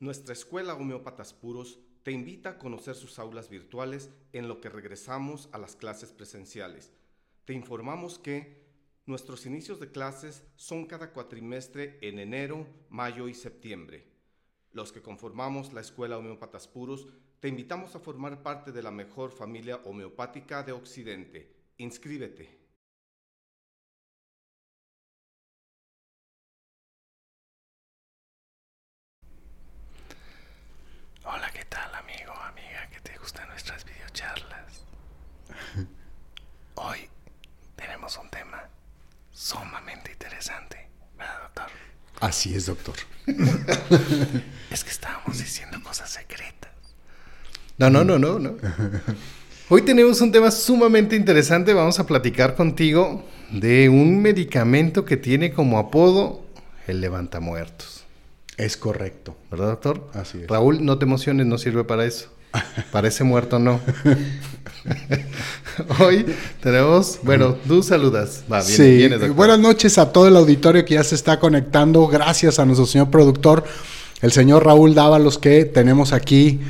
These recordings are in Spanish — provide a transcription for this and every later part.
Nuestra escuela Homeópatas Puros te invita a conocer sus aulas virtuales en lo que regresamos a las clases presenciales. Te informamos que nuestros inicios de clases son cada cuatrimestre en enero, mayo y septiembre. Los que conformamos la escuela Homeópatas Puros te invitamos a formar parte de la mejor familia homeopática de Occidente. Inscríbete. Hola, ¿qué tal amigo o amiga que te gustan nuestras videocharlas? Hoy tenemos un tema sumamente interesante, ¿verdad, doctor? Así es, doctor. Es que estábamos diciendo cosas secretas. No, no, no, no, no. Hoy tenemos un tema sumamente interesante. Vamos a platicar contigo de un medicamento que tiene como apodo el levantamuertos. Es correcto. ¿Verdad, doctor? Así es. Raúl, no te emociones, no sirve para eso. Para ese muerto no. Hoy tenemos, bueno, tú saludas. Va, viene, sí, buenas noches a todo el auditorio que ya se está conectando. Gracias a nuestro señor productor, el señor Raúl Dávalos, que tenemos aquí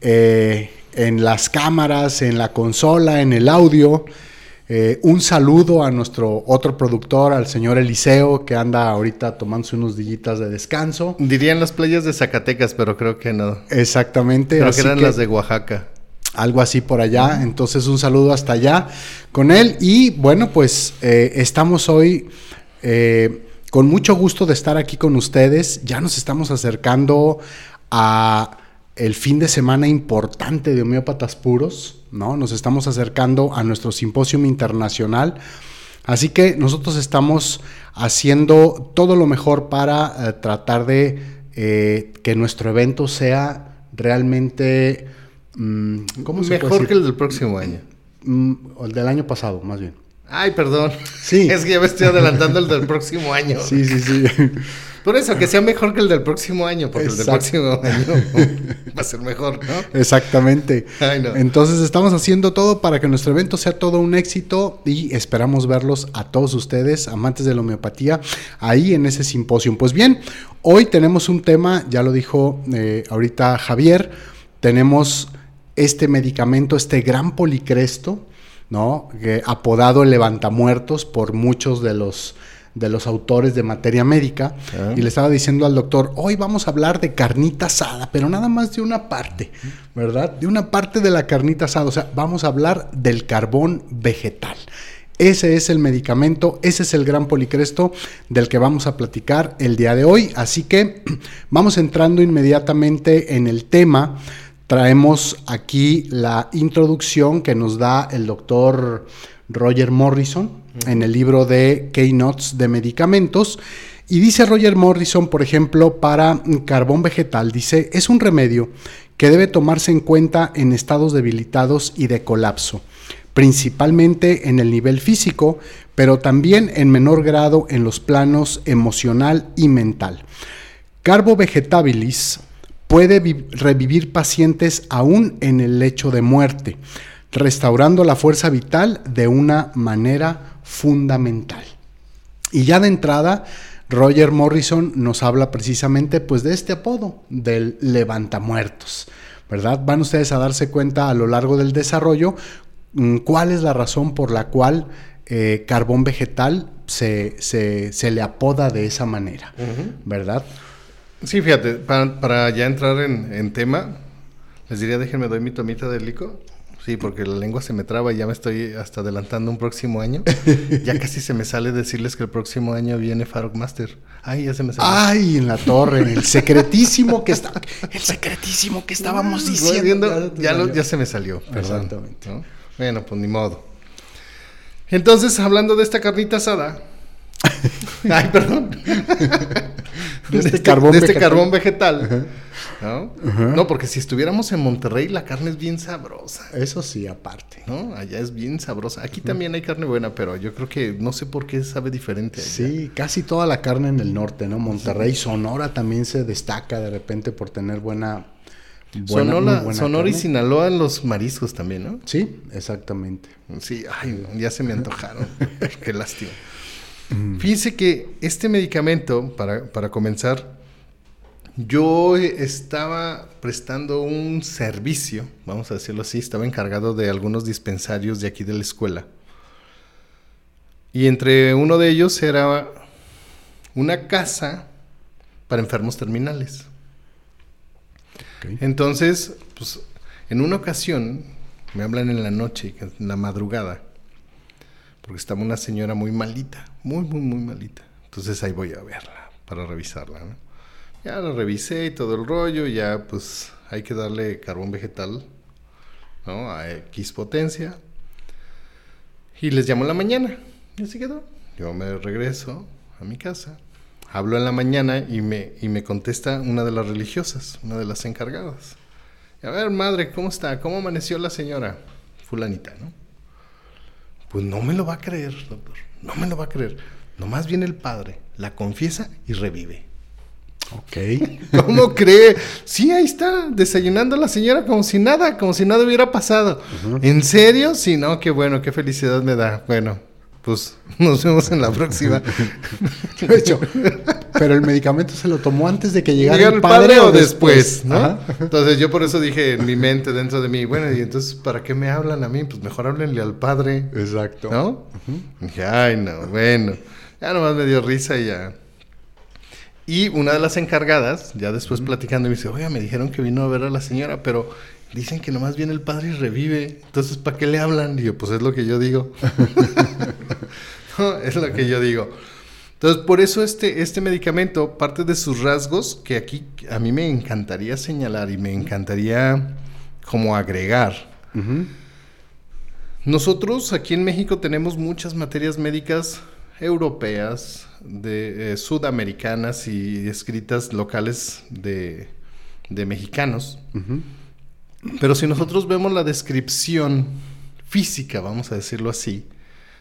eh, en las cámaras, en la consola, en el audio. Eh, un saludo a nuestro otro productor, al señor Eliseo, que anda ahorita tomándose unos dillitas de descanso. Dirían las playas de Zacatecas, pero creo que no. Exactamente. Creo así que eran que- las de Oaxaca. algo así por allá. Entonces un saludo hasta allá con él. Y bueno, pues eh, estamos hoy eh, con mucho gusto de estar aquí con ustedes. Ya nos estamos acercando a el fin de semana importante de homeópatas puros, ¿no? Nos estamos acercando a nuestro simposio internacional. Así que nosotros estamos haciendo todo lo mejor para eh, tratar de eh, que nuestro evento sea realmente... mm, ¿Cómo se puede Mejor decir? que el del próximo año. Mm, o el del año pasado, más bien. Ay, perdón. Sí. Es que ya me estoy adelantando el del próximo año. Sí, sí, sí. Por eso, que sea mejor que el del próximo año, porque el del próximo año va a ser mejor, ¿no? Exactamente. Ay, no. Entonces estamos haciendo todo para que nuestro evento sea todo un éxito y esperamos verlos a todos ustedes, amantes de la homeopatía, ahí en ese simposio. Pues bien, hoy tenemos un tema, ya lo dijo eh, ahorita Javier, tenemos este medicamento, este gran policresto, ¿no? Que, apodado el levantamuertos por muchos de los de los autores de materia médica y le estaba diciendo al doctor, hoy vamos a hablar de carnita asada, pero nada más de una parte, ¿verdad? De una parte de la carnita asada, o sea, vamos a hablar del carbón vegetal. Ese es el medicamento, ese es el gran policresto del que vamos a platicar el día de hoy, así que vamos entrando inmediatamente en el tema. Traemos aquí la introducción que nos da el doctor Roger Morrison en el libro de Keynotes de medicamentos. Y dice Roger Morrison, por ejemplo, para carbón vegetal, dice, es un remedio que debe tomarse en cuenta en estados debilitados y de colapso, principalmente en el nivel físico, pero también en menor grado en los planos emocional y mental. Carbo vegetabilis puede vi- revivir pacientes aún en el lecho de muerte, restaurando la fuerza vital de una manera fundamental. Y ya de entrada, Roger Morrison nos habla precisamente pues de este apodo, del levantamuertos, ¿verdad? Van ustedes a darse cuenta a lo largo del desarrollo mm, cuál es la razón por la cual eh, carbón vegetal se, se- se le apoda de esa manera, ¿verdad? Sí, fíjate, para, para ya entrar en, en tema, les diría, déjenme doy mi tomita de lico. Sí, porque la lengua se me traba y ya me estoy hasta adelantando un próximo año. ya casi se me sale decirles que el próximo año viene Farok Master. Ay, ya se me salió. Ay, en la torre, el secretísimo que está, el secretísimo que estábamos diciendo. viendo, ya, lo- ya se me salió. perdón, Exactamente. ¿no? Bueno, pues ni modo. Entonces, hablando de esta carnita asada. Ay, perdón. De este carbón de este vegetal. carbón vegetal. ¿no? No, porque si estuviéramos en Monterrey, la carne es bien sabrosa. Eso sí, aparte. ¿no? Allá es bien sabrosa. Aquí también hay carne buena, pero yo creo que no sé por qué sabe diferente. allá. Sí, casi toda la carne en el norte, ¿no? Monterrey, Sonora también se destaca de repente por tener buena. Sonora, buena Sonora y. Sinaloa los mariscos también, ¿no? Sí, exactamente. Sí, ay, ya se me antojaron. Qué lástima. Fíjense que este medicamento, para, para comenzar, Yo estaba prestando un servicio, vamos a decirlo así, estaba encargado de algunos dispensarios de aquí de la escuela. Y entre uno de ellos era una casa para enfermos terminales. Entonces, pues, en una ocasión, me hablan en la noche, en la madrugada, porque estaba una señora muy malita, muy, muy, muy malita. Entonces ahí voy a verla, para revisarla, ¿no? Ya la revisé y todo el rollo, ya pues hay que darle carbón vegetal, ¿no? A X potencia. Y les llamo en la mañana. Y así quedó. Yo me regreso a mi casa. Hablo en la mañana y me, y me contesta una de las religiosas, una de las encargadas. A ver, madre, ¿cómo está? ¿Cómo amaneció la señora? Fulanita, ¿no? Pues no me lo va a creer, doctor. No me lo va a creer. Nomás viene el padre, la confiesa y revive. Ok. ¿Cómo cree? Sí, ahí está, desayunando la señora como si nada, como si nada hubiera pasado. ¿En serio? Sí, no, qué bueno, qué felicidad me da. Bueno, pues nos vemos en la próxima. De hecho, pero el medicamento se lo tomó antes de que llegara ¿Llega el padre, o después, ¿no? Entonces yo por eso dije en mi mente, dentro de mí, bueno, y entonces, ¿para qué me hablan a mí? Pues mejor háblenle al padre, Exacto. ¿no? Dije, ay, no, bueno. Ya nomás me dio risa y ya. Y una de las encargadas, ya después platicando, me dice, oiga, me dijeron que vino a ver a la señora, pero dicen que nomás viene el padre y revive. Entonces, ¿para qué le hablan? Y yo, pues es lo que yo digo. No, es lo que yo digo. Entonces, por eso este, este medicamento, parte de sus rasgos, que aquí a mí me encantaría señalar y me encantaría como agregar. Nosotros aquí en México tenemos muchas materias médicas europeas, de, eh, sudamericanas y escritas locales de, de mexicanos. Ujú. Pero si nosotros vemos la descripción física, vamos a decirlo así,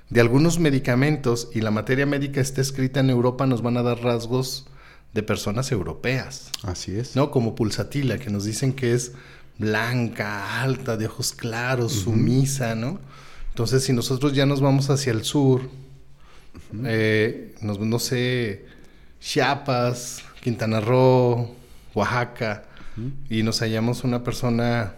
de algunos medicamentos y la materia médica está escrita en Europa, nos van a dar rasgos de personas europeas, Así es. ¿no? Como pulsatila, que nos dicen que es blanca, alta, de ojos claros, sumisa, ¿no? Entonces, si nosotros ya nos vamos hacia el sur, eh, nos- no sé, Chiapas, Quintana Roo, Oaxaca, y nos hallamos una persona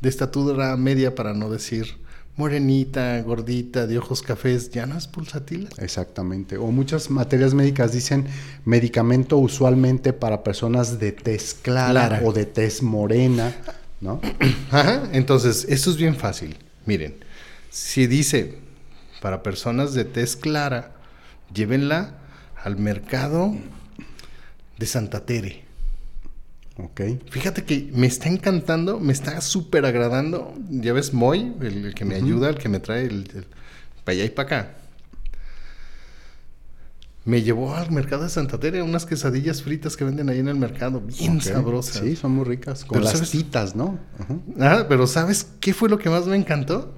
de estatura media, para no decir morenita, gordita, de ojos cafés, ya no es pulsatila. Exactamente. O muchas materias médicas dicen medicamento usualmente para personas de tez clara, Clara. o de tez morena, ¿no? Ajá, entonces, esto es bien fácil. Miren, si dice para personas de tez clara, llévenla al mercado de Santa Tere. Ok. Fíjate que me está encantando, me está súper agradando. Ya ves, Moy, el, el que me ayuda, el que me trae el, para allá y para acá. Me llevó al mercado de Santa Tere unas quesadillas fritas que venden ahí en el mercado, bien sabrosas. Sí, son muy ricas. Con Pero las ¿sabes? titas, ¿no? Ah, pero ¿sabes qué fue lo que más me encantó?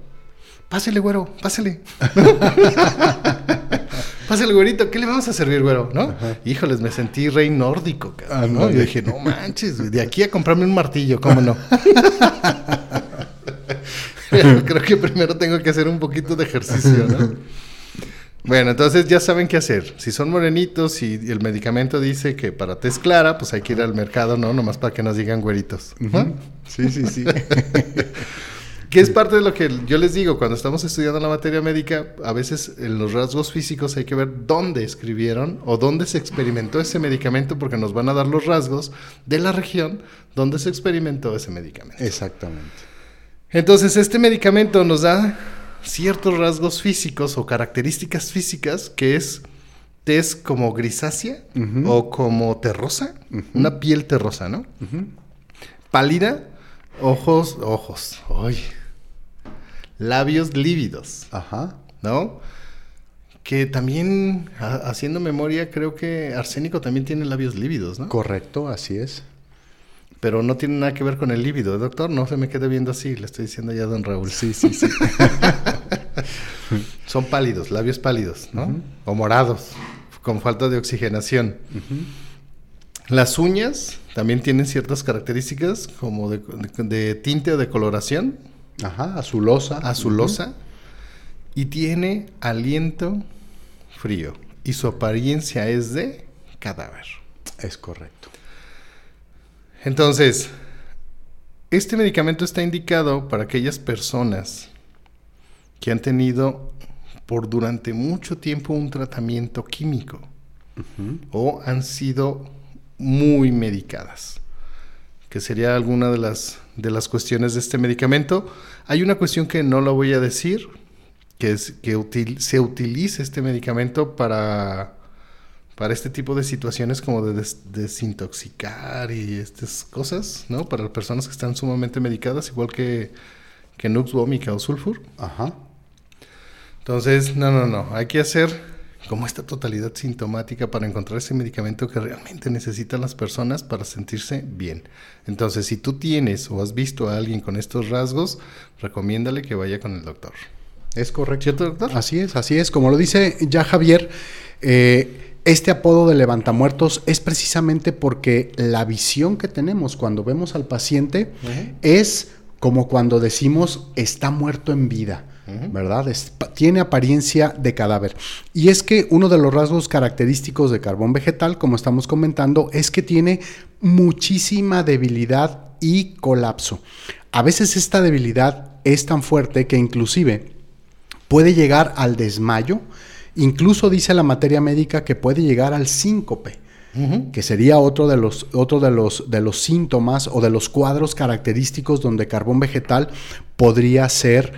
Pásele, güero, pásele. pásele, güerito, ¿qué le vamos a servir, güero? ¿No? Híjoles, me sentí rey nórdico, cabrón, Ah, ¿no? Yo dije, no manches, güey, de aquí a comprarme un martillo, ¿cómo no? Creo que primero tengo que hacer un poquito de ejercicio, ¿no? Bueno, entonces ya saben qué hacer. Si son morenitos y el medicamento dice que para tez clara, pues hay que ir al mercado, ¿no? Nomás para que nos digan güeritos. ¿no? Sí, sí, sí. Que es parte de lo que yo les digo, cuando estamos estudiando la materia médica, a veces en los rasgos físicos hay que ver dónde escribieron o dónde se experimentó ese medicamento, porque nos van a dar los rasgos de la región donde se experimentó ese medicamento. Exactamente. Entonces, este medicamento nos da ciertos rasgos físicos o características físicas que es tez como grisácea o como terrosa, una piel terrosa, ¿no? Pálida, ojos, ojos, ay, labios lívidos, Ajá. ¿no? Que también, ha- haciendo memoria, creo que Arsénico también tiene labios lívidos, ¿no? Correcto, así es. Pero no tiene nada que ver con el lívido, doctor. No se me quede viendo así, le estoy diciendo ya a don Raúl. Sí, sí, sí. Son pálidos, labios pálidos, ¿no? O morados, con falta de oxigenación. Las uñas también tienen ciertas características como de, de- de tinte o de coloración, Ajá, azulosa. azulosa, y tiene aliento frío. Y su apariencia es de cadáver. Es correcto. Entonces, este medicamento está indicado para aquellas personas que han tenido por durante mucho tiempo un tratamiento químico o han sido muy medicadas, que sería alguna de las, de las cuestiones de este medicamento. Hay una cuestión que no la voy a decir, que es que util- se utiliza este medicamento para, para este tipo de situaciones como de des- desintoxicar y estas cosas, ¿no? Para personas que están sumamente medicadas, igual que, que Nux vomica o sulfur. Ajá. Entonces, no, no, no. Hay que hacer como esta totalidad sintomática para encontrar ese medicamento que realmente necesitan las personas para sentirse bien. Entonces, si tú tienes o has visto a alguien con estos rasgos, recomiéndale que vaya con el doctor. Es correcto. ¿Cierto, doctor? Así es, así es. Como lo dice ya Javier, eh, este apodo de levantamuertos es precisamente porque la visión que tenemos cuando vemos al paciente es como cuando decimos está muerto en vida. ¿Verdad? Es- tiene apariencia de cadáver. Y es que uno de los rasgos característicos de carbón vegetal, como estamos comentando, es que tiene muchísima debilidad y colapso. A veces esta debilidad es tan fuerte que inclusive puede llegar al desmayo, incluso dice la materia médica que puede llegar al síncope, que sería otro de los, otro de los, de los síntomas o de los cuadros característicos donde carbón vegetal podría ser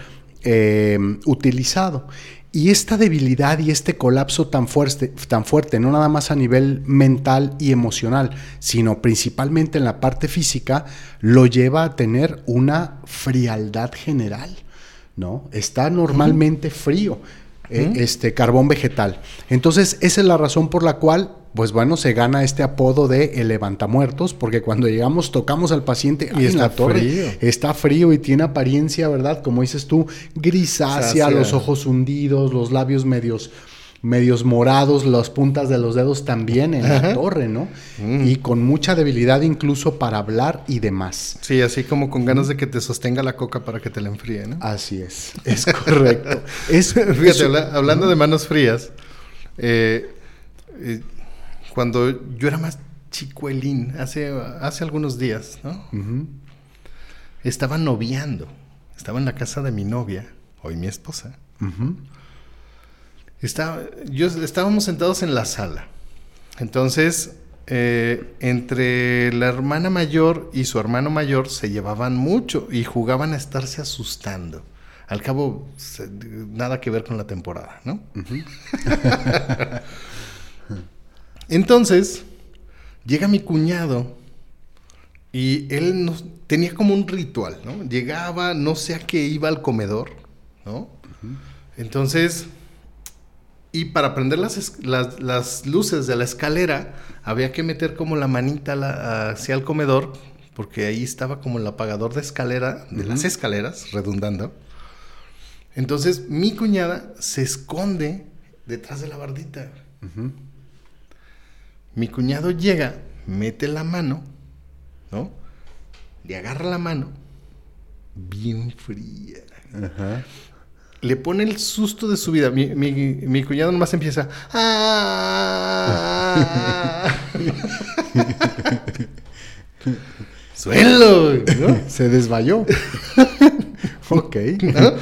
eh, utilizado. Y esta debilidad y este colapso tan fuerte, tan fuerte, no nada más a nivel mental y emocional, sino principalmente en la parte física, lo lleva a tener una frialdad general. ¿no? Está normalmente frío eh, este carbón vegetal. Entonces, esa es la razón por la cual, pues bueno, se gana este apodo de el levantamuertos, porque cuando llegamos, tocamos al paciente Y ¡ay, en está la torre, frío. está frío y tiene apariencia, ¿verdad? Como dices tú, grisácea, los ojos hundidos, los labios medios medios morados, las puntas de los dedos también en la torre, ¿no? Y con mucha debilidad incluso para hablar y demás. Sí, así como con ganas de que te sostenga la coca para que te la enfríe, ¿no? Así es, es correcto. Es, Fíjate, es- habla- hablando de manos frías, eh, eh, cuando yo era más chicuelín, hace, hace algunos días, ¿no? Ujú. Estaba noviando, estaba en la casa de mi novia, hoy mi esposa. Ujú. Estaba, yo, estábamos sentados en la sala. Entonces, eh, entre la hermana mayor y su hermano mayor se llevaban mucho y jugaban a estarse asustando. Al cabo, se- nada que ver con la temporada, ¿no? Entonces, llega mi cuñado y él nos, tenía como un ritual, ¿no? Llegaba, no sé a qué iba al comedor, ¿no? Entonces, y para prender las, las, las luces de la escalera, había que meter como la manita la- hacia el comedor, porque ahí estaba como el apagador de escalera, de las escaleras, redundando. Entonces, mi cuñada se esconde detrás de la bardita. Mi cuñado llega, mete la mano, ¿no? Le agarra la mano, bien fría. Le pone el susto de su vida. Mi, mi, mi cuñado nomás empieza. "Ah". Suelo, ¿no? Se desmayó. ok. ¿No?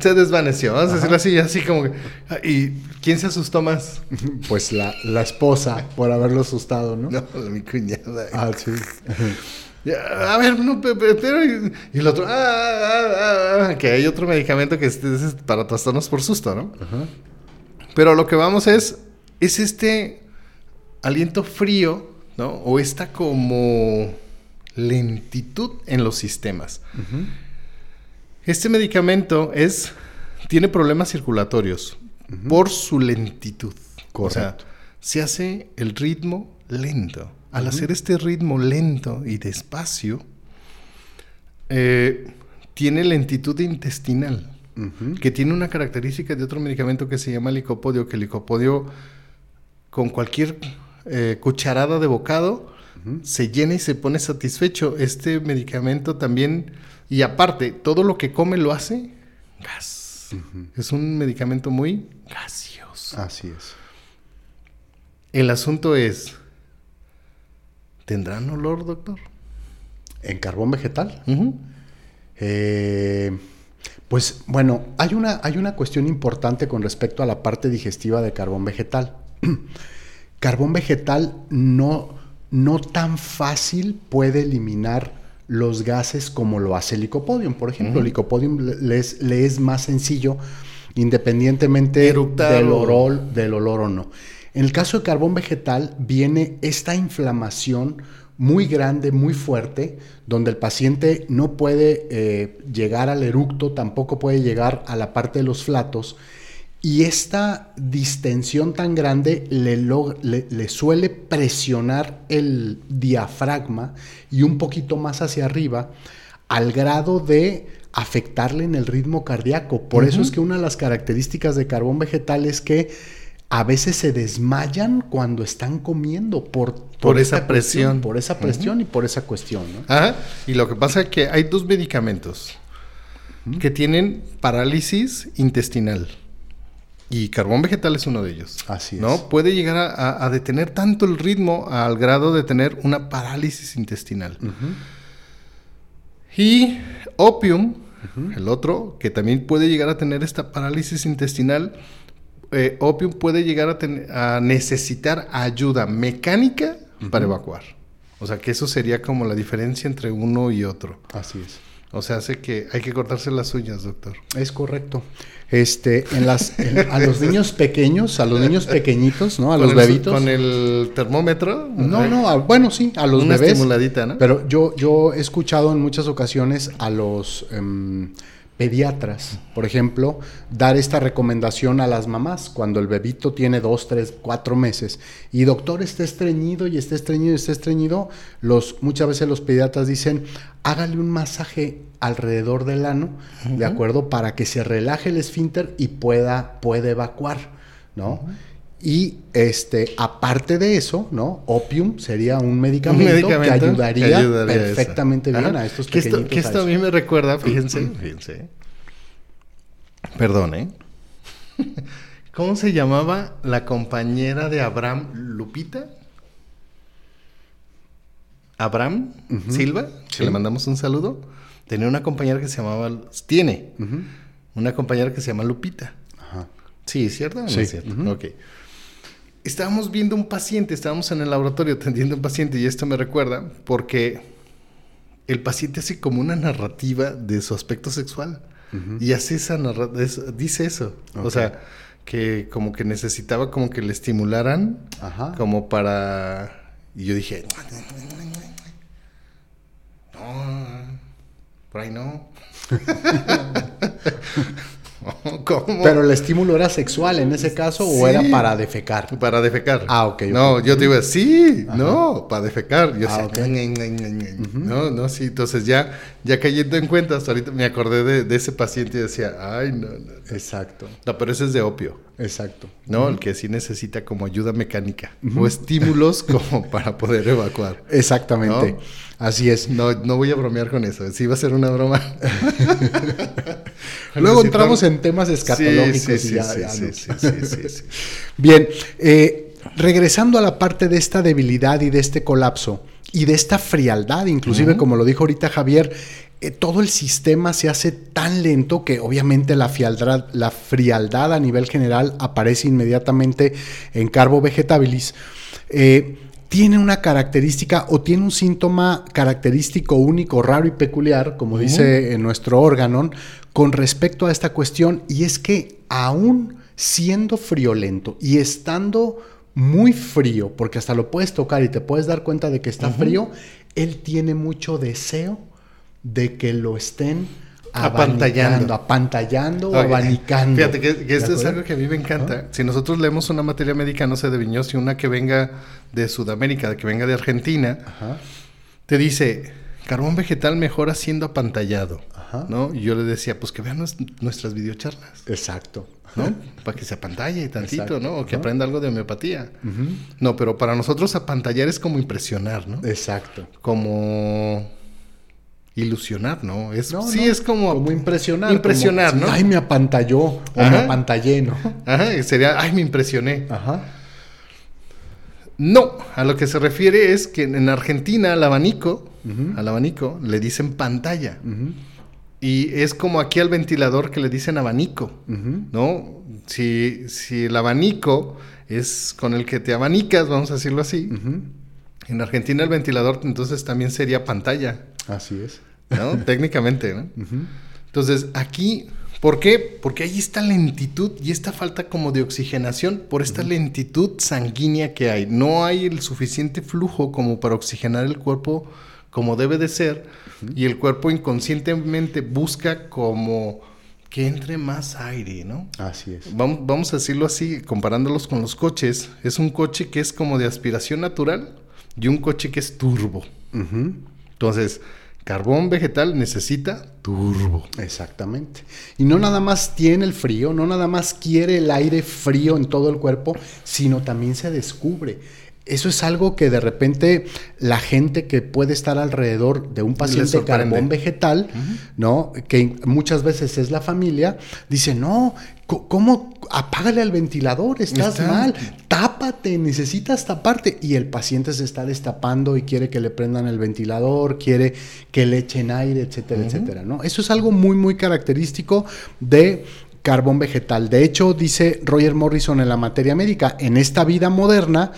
Se desvaneció, vamos a decirlo así, así como que. ah, ¿Y quién se asustó más? Pues la, la esposa, por haberlo asustado, ¿no? No, mi cuñada. Ah, sí. A ver, no, pe- pe- pero. Y, y el otro. "Ah, ah, ah, ah", que hay otro medicamento que es, es para trastornos por susto, ¿no? Pero lo que vamos es. Es este aliento frío, ¿no? O esta como lentitud en los sistemas. Este medicamento es. Tiene problemas circulatorios por su lentitud. O sea, Correcto. se hace el ritmo lento. Al hacer este ritmo lento y despacio, eh, tiene lentitud intestinal, que tiene una característica de otro medicamento que se llama licopodio, que el licopodio con cualquier eh, cucharada de bocado se llena y se pone satisfecho. Este medicamento también, y aparte, todo lo que come lo hace gas. Es un medicamento muy gaseoso. Así es. El asunto es, ¿tendrán olor, doctor? ¿En carbón vegetal? Eh, pues bueno, hay una, hay una cuestión importante con respecto a la parte digestiva de carbón vegetal. carbón vegetal no, no tan fácil puede eliminar los gases como lo hace el licopodium. Por ejemplo, el licopodium le, es, le es más sencillo independientemente del olor, del olor o no. En el caso de carbón vegetal viene esta inflamación muy grande, muy fuerte, donde el paciente no puede eh, llegar al eructo, tampoco puede llegar a la parte de los flatos, y esta distensión tan grande le, log- le- le suele presionar el diafragma y un poquito más hacia arriba, al grado de afectarle en el ritmo cardíaco. Por eso es que una de las características de carbón vegetal es que a veces se desmayan cuando están comiendo por, Por esa presión. Por esa presión y por esa cuestión. ¿no? Ajá. Y lo que pasa es que hay dos medicamentos que tienen parálisis intestinal. Y carbón vegetal es uno de ellos. Así es. ¿no? Puede llegar a, a- a detener tanto el ritmo al grado de tener una parálisis intestinal. Y opium, el otro, que también puede llegar a tener esta parálisis intestinal, eh, opium puede llegar a, ten- a necesitar ayuda mecánica para evacuar. O sea que eso sería como la diferencia entre uno y otro. Así es. O sea, hace que hay que cortarse las uñas, doctor. Es correcto. Este, en las, en- a los niños pequeños, a los niños pequeñitos, ¿no? A los el- bebitos. Con el termómetro. No, no, a- bueno, sí, a los Una bebés. estimuladita, ¿no? Pero yo, yo he escuchado en muchas ocasiones a los em, pediatras, por ejemplo, dar esta recomendación a las mamás cuando el bebito tiene dos, tres, cuatro meses. Y doctor está estreñido y está estreñido y está estreñido, los, muchas veces los pediatras dicen, hágale un masaje alrededor del ano, ¿de acuerdo? Para que se relaje el esfínter y pueda, pueda evacuar, ¿no? Y este, aparte de eso, ¿no? Opium sería un medicamento, medicamento que que ayudaría, perfectamente bien a estos que esto, que a esto a eso. mí me recuerda, fíjense, fíjense. Perdón, ¿eh? ¿Cómo se llamaba la compañera de Abraham Lupita? Abraham Silva, que Sí. le mandamos un saludo. Tenía una compañera que se llamaba, tiene una compañera que se llama Lupita. Ajá. Sí, ¿cierto o no Sí. es cierto? Ok. Estábamos viendo un paciente, estábamos en el laboratorio atendiendo a un paciente y esto me recuerda porque el paciente hace como una narrativa de su aspecto sexual y hace esa narrativa, dice eso. O sea, que como que necesitaba como que le estimularan Ajá. como para... Y yo dije, no, por ahí no. ¿Cómo? Pero el estímulo era sexual en ese caso o era para defecar. Para defecar. Ah, ok. No, yo te iba, sí, no, para defecar. Yo Ah, no, no, sí. Entonces ya, ya cayendo en cuenta, hasta ahorita me acordé de, de ese paciente y decía, ay, no, no, no. Exacto, No, pero ese es de opio, exacto. ¿no? El que sí necesita como ayuda mecánica o estímulos como para poder evacuar. Exactamente. ¿No? Así es. No, no voy a bromear con eso. Sí va a ser una broma. Luego entramos en temas escatológicos Sí, sí. Bien, eh, regresando a la parte de esta debilidad y de este colapso y de esta frialdad, inclusive como lo dijo ahorita Javier, eh, todo el sistema se hace tan lento que obviamente la frialdad, la frialdad a nivel general aparece inmediatamente en Carbo Vegetabilis. Eh, tiene una característica o tiene un síntoma característico único, raro y peculiar, como dice en nuestro órgano, con respecto a esta cuestión, y es que aún siendo friolento y estando muy frío, porque hasta lo puedes tocar y te puedes dar cuenta de que está frío, él tiene mucho deseo de que lo estén Apantallando. apantallando o abanicando. Fíjate que, que ¿De esto es algo que a mí me encanta. Si nosotros leemos una materia médica, no sé, de Viñoz y una que venga de Sudamérica, de que venga de Argentina, Ajá. te dice, carbón vegetal mejora siendo apantallado. Ajá. ¿no? Y yo le decía, pues que vean nues- nuestras videocharlas, Exacto. ¿no? Para que se apantalle tantito, Exacto. ¿no? O que aprenda algo de homeopatía. No, pero para nosotros apantallar es como impresionar, ¿no? Exacto. Como ilusionar, ¿no? Es, No, sí, no, es como... Como impresionar. Impresionar, como, ¿no? Ay, me apantalló o me apantallé, ¿no? Ajá, sería, ay, me impresioné. Ajá. No, a lo que se refiere es que en Argentina el abanico al abanico, le dicen pantalla. Y es como aquí al ventilador que le dicen abanico, ¿no? Si, si el abanico es con el que te abanicas, vamos a decirlo así. En Argentina el ventilador entonces también sería pantalla, Así es. ¿No? Técnicamente, ¿no? Entonces aquí, ¿por qué? Porque hay esta lentitud y esta falta como de oxigenación por esta lentitud sanguínea que hay. No hay el suficiente flujo como para oxigenar el cuerpo como debe de ser y el cuerpo inconscientemente busca como que entre más aire, ¿no? Así es. Vamos, vamos a decirlo así, comparándolos con los coches. Es un coche que es como de aspiración natural y un coche que es turbo. Entonces, carbón vegetal necesita turbo. Exactamente. Y no nada más tiene el frío, no nada más quiere el aire frío en todo el cuerpo, sino también se descubre. Eso es algo que de repente la gente que puede estar alrededor de un paciente carbón vegetal, ¿no? Que muchas veces es la familia, dice, no, ¿cómo? Apágale al ventilador, estás Está- mal, tápate, necesitas taparte. Y el paciente se está destapando y quiere que le prendan el ventilador, quiere que le echen aire, etcétera, etcétera, ¿no? Eso es algo muy, muy característico de carbón vegetal. De hecho, dice Roger Morrison en la materia médica, en esta vida moderna,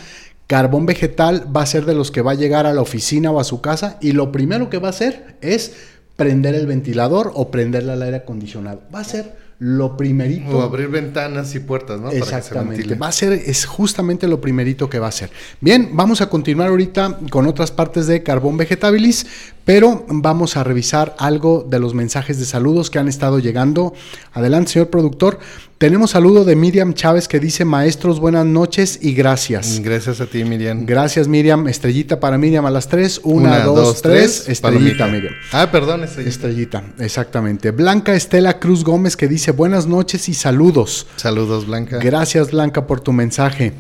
carbón vegetal va a ser de los que va a llegar a la oficina o a su casa y lo primero que va a hacer es prender el ventilador o prenderle al aire acondicionado. Va a ser lo primerito. O abrir ventanas y puertas, ¿no? Para que se Exactamente. Va a ser, es justamente lo primerito que va a hacer. Bien, vamos a continuar ahorita con otras partes de Carbón Vegetabilis, pero vamos a revisar algo de los mensajes de saludos que han estado llegando. Adelante, señor productor. Tenemos saludo de Miriam Chávez que dice, maestros, buenas noches y gracias. Gracias a ti, Miriam. Gracias, Miriam. Estrellita para Miriam a las tres. Una, dos, tres. Estrellita. Miriam. Ah, perdón, estrellita. Estrellita, exactamente. Blanca Estela Cruz Gómez que dice, buenas noches y saludos. Saludos, Blanca. Gracias, Blanca, por tu mensaje.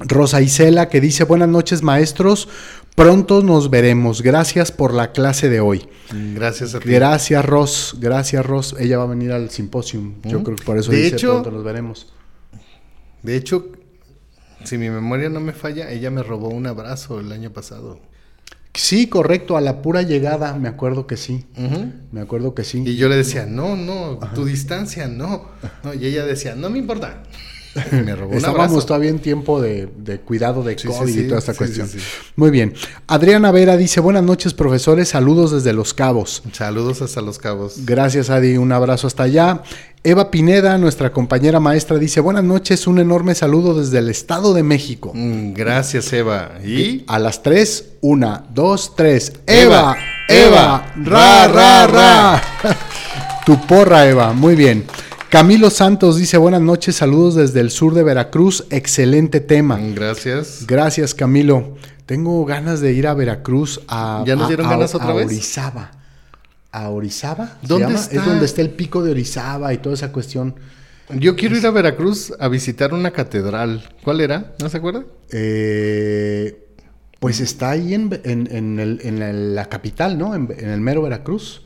Rosa Isela, que dice, buenas noches, maestros. Pronto nos veremos. Gracias por la clase de hoy. Gracias a ti. Gracias, Ros. Gracias, Ros. Ella va a venir al simposium. Yo creo que por eso De dice, hecho- pronto nos veremos. De hecho, si mi memoria no me falla, ella me robó un abrazo el año pasado. Sí, correcto, a la pura llegada, me acuerdo que sí. Me acuerdo que sí. Y yo le decía, no, no, tu distancia, no. no. Y ella decía, no me importa. Me robó Estábamos todavía en tiempo de, de cuidado de Sí, sí, COVID y toda esta cuestión. Muy bien. Adriana Vera dice, buenas noches, profesores. Saludos desde Los Cabos. Saludos hasta Los Cabos. Gracias, Adi. Un abrazo hasta allá. Eva Pineda, nuestra compañera maestra, dice, buenas noches, un enorme saludo desde el Estado de México. Mm, Gracias, Eva. Y A las tres, una, dos, tres. Eva, Eva, Eva, ra, ra, ra. tu porra, Eva. Muy bien. Camilo Santos dice, buenas noches, saludos desde el sur de Veracruz. Excelente tema. gracias. Gracias, Camilo. Tengo ganas de ir a Veracruz a, ¿Ya nos a- dieron a- ganas otra a vez? Orizaba. ¿A Orizaba? ¿Se ¿Dónde está? Es donde está el pico de Orizaba y toda esa cuestión. Yo quiero ir a Veracruz a visitar una catedral. ¿Cuál era? ¿No se acuerda? Eh, pues está ahí en, en- en el- en la, la capital, ¿no? En, en el mero Veracruz.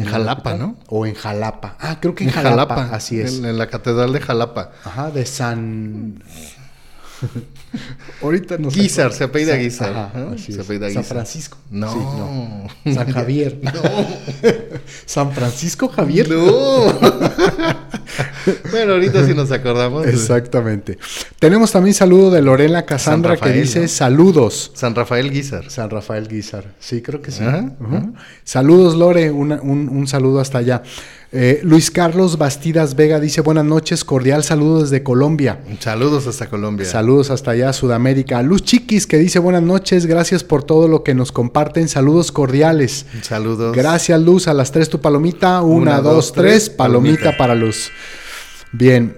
En la Jalapa. ¿no? O en Jalapa. Ah, creo que en, Jalapa, Así es. En, en la catedral de Jalapa. Ajá, de San... Ahorita no Guizar, se apellida Guizar, Ajá, ¿no? así Se es. apellida San. Francisco. No. Sí, no. San Javier. San Francisco Javier. No. bueno, ahorita sí nos acordamos. Exactamente. Tenemos también saludo de Lorena Casandra Rafael, que dice ¿no? saludos. San Rafael Guizar. San Rafael Guizar. Sí, creo que sí. Ajá, Ujú. ajá. Saludos, Lore. una- un, un saludo hasta allá. Eh, Luis Carlos Bastidas Vega dice buenas noches, cordial saludo desde Colombia. Saludos hasta Colombia. Saludos hasta allá, Sudamérica. Luz Chiquis que dice buenas noches, gracias por todo lo que nos comparten. Saludos cordiales. Saludos. Gracias, Luz. A las tres tu palomita. Una, Una, dos, dos, tres. Palomita, palomita. para Luz. Bien.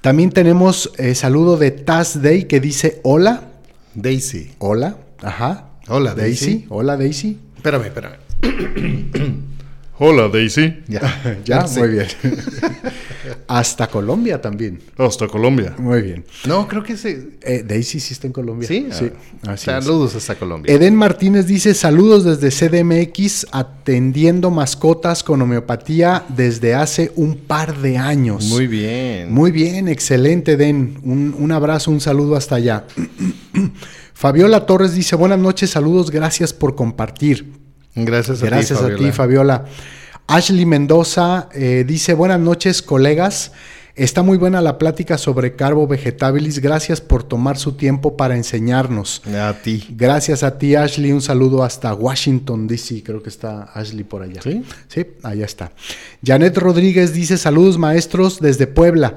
También tenemos eh, saludo de Taz Day que dice hola. Daisy. Hola. Ajá. Hola, Daisy. Hola, Daisy. Espérame, espérame. Hola Daisy, Ya. Ya, Sí. muy bien. Hasta Colombia también. hasta Colombia. Muy bien. No, creo que sí. Eh, Daisy sí está en Colombia. Sí. Sí. Ah, Así es. Saludos hasta Colombia. Eden Martínez dice saludos desde CDMX atendiendo mascotas con homeopatía desde hace un par de años. Muy bien. Muy bien, excelente, Den. Un, un abrazo, un saludo hasta allá. Fabiola Torres dice, buenas noches, saludos, gracias por compartir. Gracias a Gracias ti, a ti, Fabiola. Ashley Mendoza eh, dice, buenas noches, colegas. Está muy buena la plática sobre Carbo Vegetabilis. Gracias por tomar su tiempo para enseñarnos. A ti. Gracias a ti, Ashley. Un saludo hasta Washington, D.C. Creo que está Ashley por allá. ¿Sí? Sí, allá está. Janet Rodríguez dice, saludos maestros desde Puebla.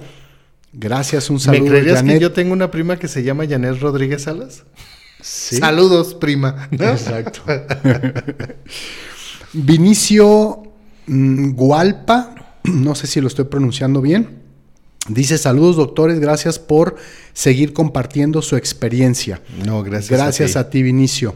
Gracias, un saludo, ¿Me creerías Janet. que yo tengo una prima que se llama Janet Rodríguez Salas? Sí. Saludos, prima. ¿no? Exacto. Vinicio mm, Gualpa, no sé si lo estoy pronunciando bien. Dice saludos doctores, gracias por seguir compartiendo su experiencia. No, gracias. Gracias a ti, Vinicio.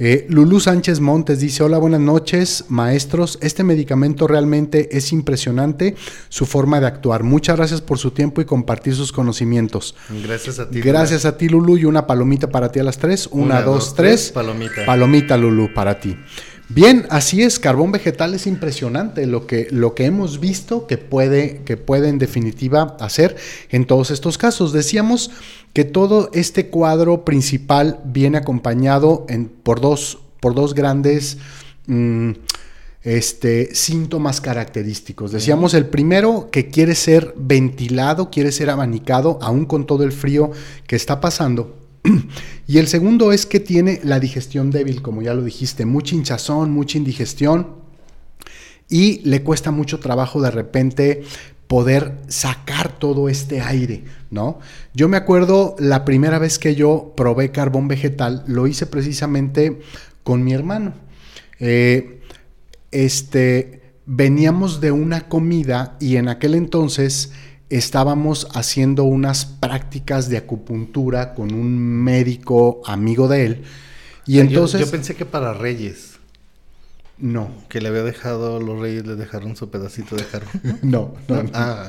Eh, Lulú Sánchez Montes dice, hola, buenas noches, maestros. Este medicamento realmente es impresionante, su forma de actuar. Muchas gracias por su tiempo y compartir sus conocimientos. Gracias a ti. Gracias a ti, Lulú, y una palomita para ti a las tres. Una, Una, dos, dos, tres. tres, palomita. Palomita, Lulú, para ti. Bien, así es, carbón vegetal es impresionante lo que, lo que hemos visto que puede, que en definitiva hacer en todos estos casos. Decíamos que todo este cuadro principal viene acompañado por, dos, por dos grandes mm, este, síntomas característicos. Decíamos el primero que quiere ser ventilado, quiere ser abanicado, aún con todo el frío que está pasando. Y el segundo es que tiene la digestión débil, como ya lo dijiste, mucha hinchazón, mucha indigestión y le cuesta mucho trabajo de repente poder sacar todo este aire, ¿no? Yo me acuerdo la primera vez que yo probé carbón vegetal, lo hice precisamente con mi hermano. Eh, este, veníamos de una comida y en aquel entonces estábamos haciendo unas prácticas de acupuntura con un médico amigo de él. Y Yo- entonces... Yo, pensé que para Reyes, No, que le había dejado, los Reyes le dejaron su pedacito de carbón. no, no. no. Ah,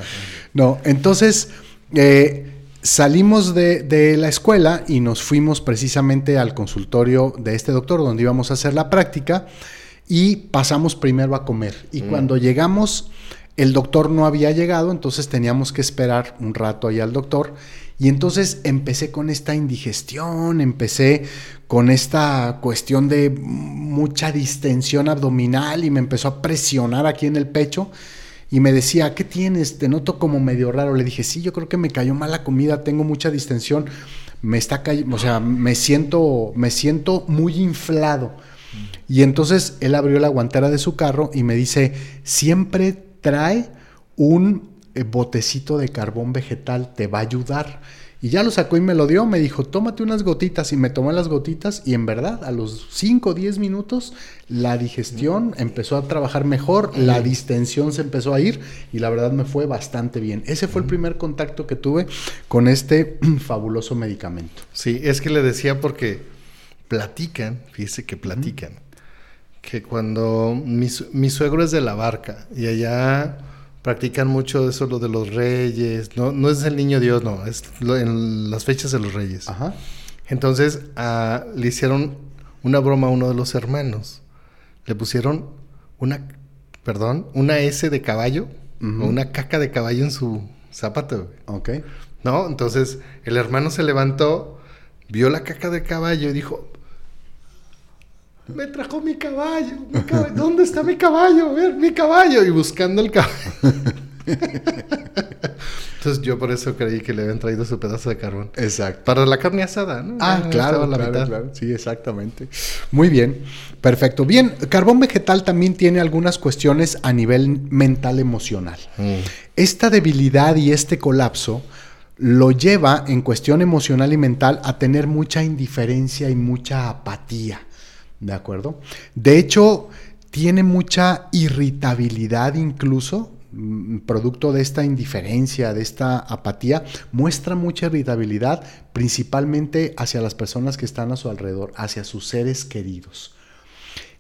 No, entonces eh, salimos de, de la escuela y nos fuimos precisamente al consultorio de este doctor donde íbamos a hacer la práctica y pasamos primero a comer. Y cuando llegamos, el doctor no había llegado, entonces teníamos que esperar un rato ahí al doctor. Y entonces empecé con esta indigestión, empecé con esta cuestión de mucha distensión abdominal y me empezó a presionar aquí en el pecho y me decía, ¿qué tienes? Te noto como medio raro. Le dije, sí, yo creo que me cayó mal la comida, tengo mucha distensión, me está cayendo, o sea, me siento, me siento muy inflado. Y entonces él abrió la guantera de su carro y me dice, siempre trae un eh, botecito de carbón vegetal, te va a ayudar. Y ya lo sacó y me lo dio, me dijo, tómate unas gotitas y me tomé las gotitas y en verdad a los 5 o 10 minutos la digestión empezó a trabajar mejor, la distensión se empezó a ir y la verdad me fue bastante bien. Ese fue el primer contacto que tuve con este fabuloso medicamento. Sí, es que le decía porque platican, fíjese que platican, que cuando mi, su- mi suegro es de la barca y allá practican mucho eso, lo de los reyes, no, no es el niño Dios, no, es lo- en las fechas de los reyes. Ajá. Entonces le hicieron una broma a uno de los hermanos. Le pusieron una, perdón, una S de caballo o una caca de caballo en su zapato. güey. Ok. ¿No? Entonces el hermano se levantó, vio la caca de caballo y dijo, me trajo mi caballo, mi caballo, ¿dónde está mi caballo? A ver, mi caballo. Y buscando el caballo. Entonces yo por eso creí que le habían traído su pedazo de carbón. Exacto. Para la carne asada, ¿no? Ah, claro, la claro, mitad. claro. Sí, exactamente. Muy bien, perfecto. Bien, carbón vegetal también tiene algunas cuestiones a nivel mental emocional. Mm. Esta debilidad y este colapso lo lleva en cuestión emocional y mental a tener mucha indiferencia y mucha apatía. ¿De acuerdo? De hecho, tiene mucha irritabilidad incluso, mm, producto de esta indiferencia, de esta apatía, muestra mucha irritabilidad principalmente hacia las personas que están a su alrededor, hacia sus seres queridos.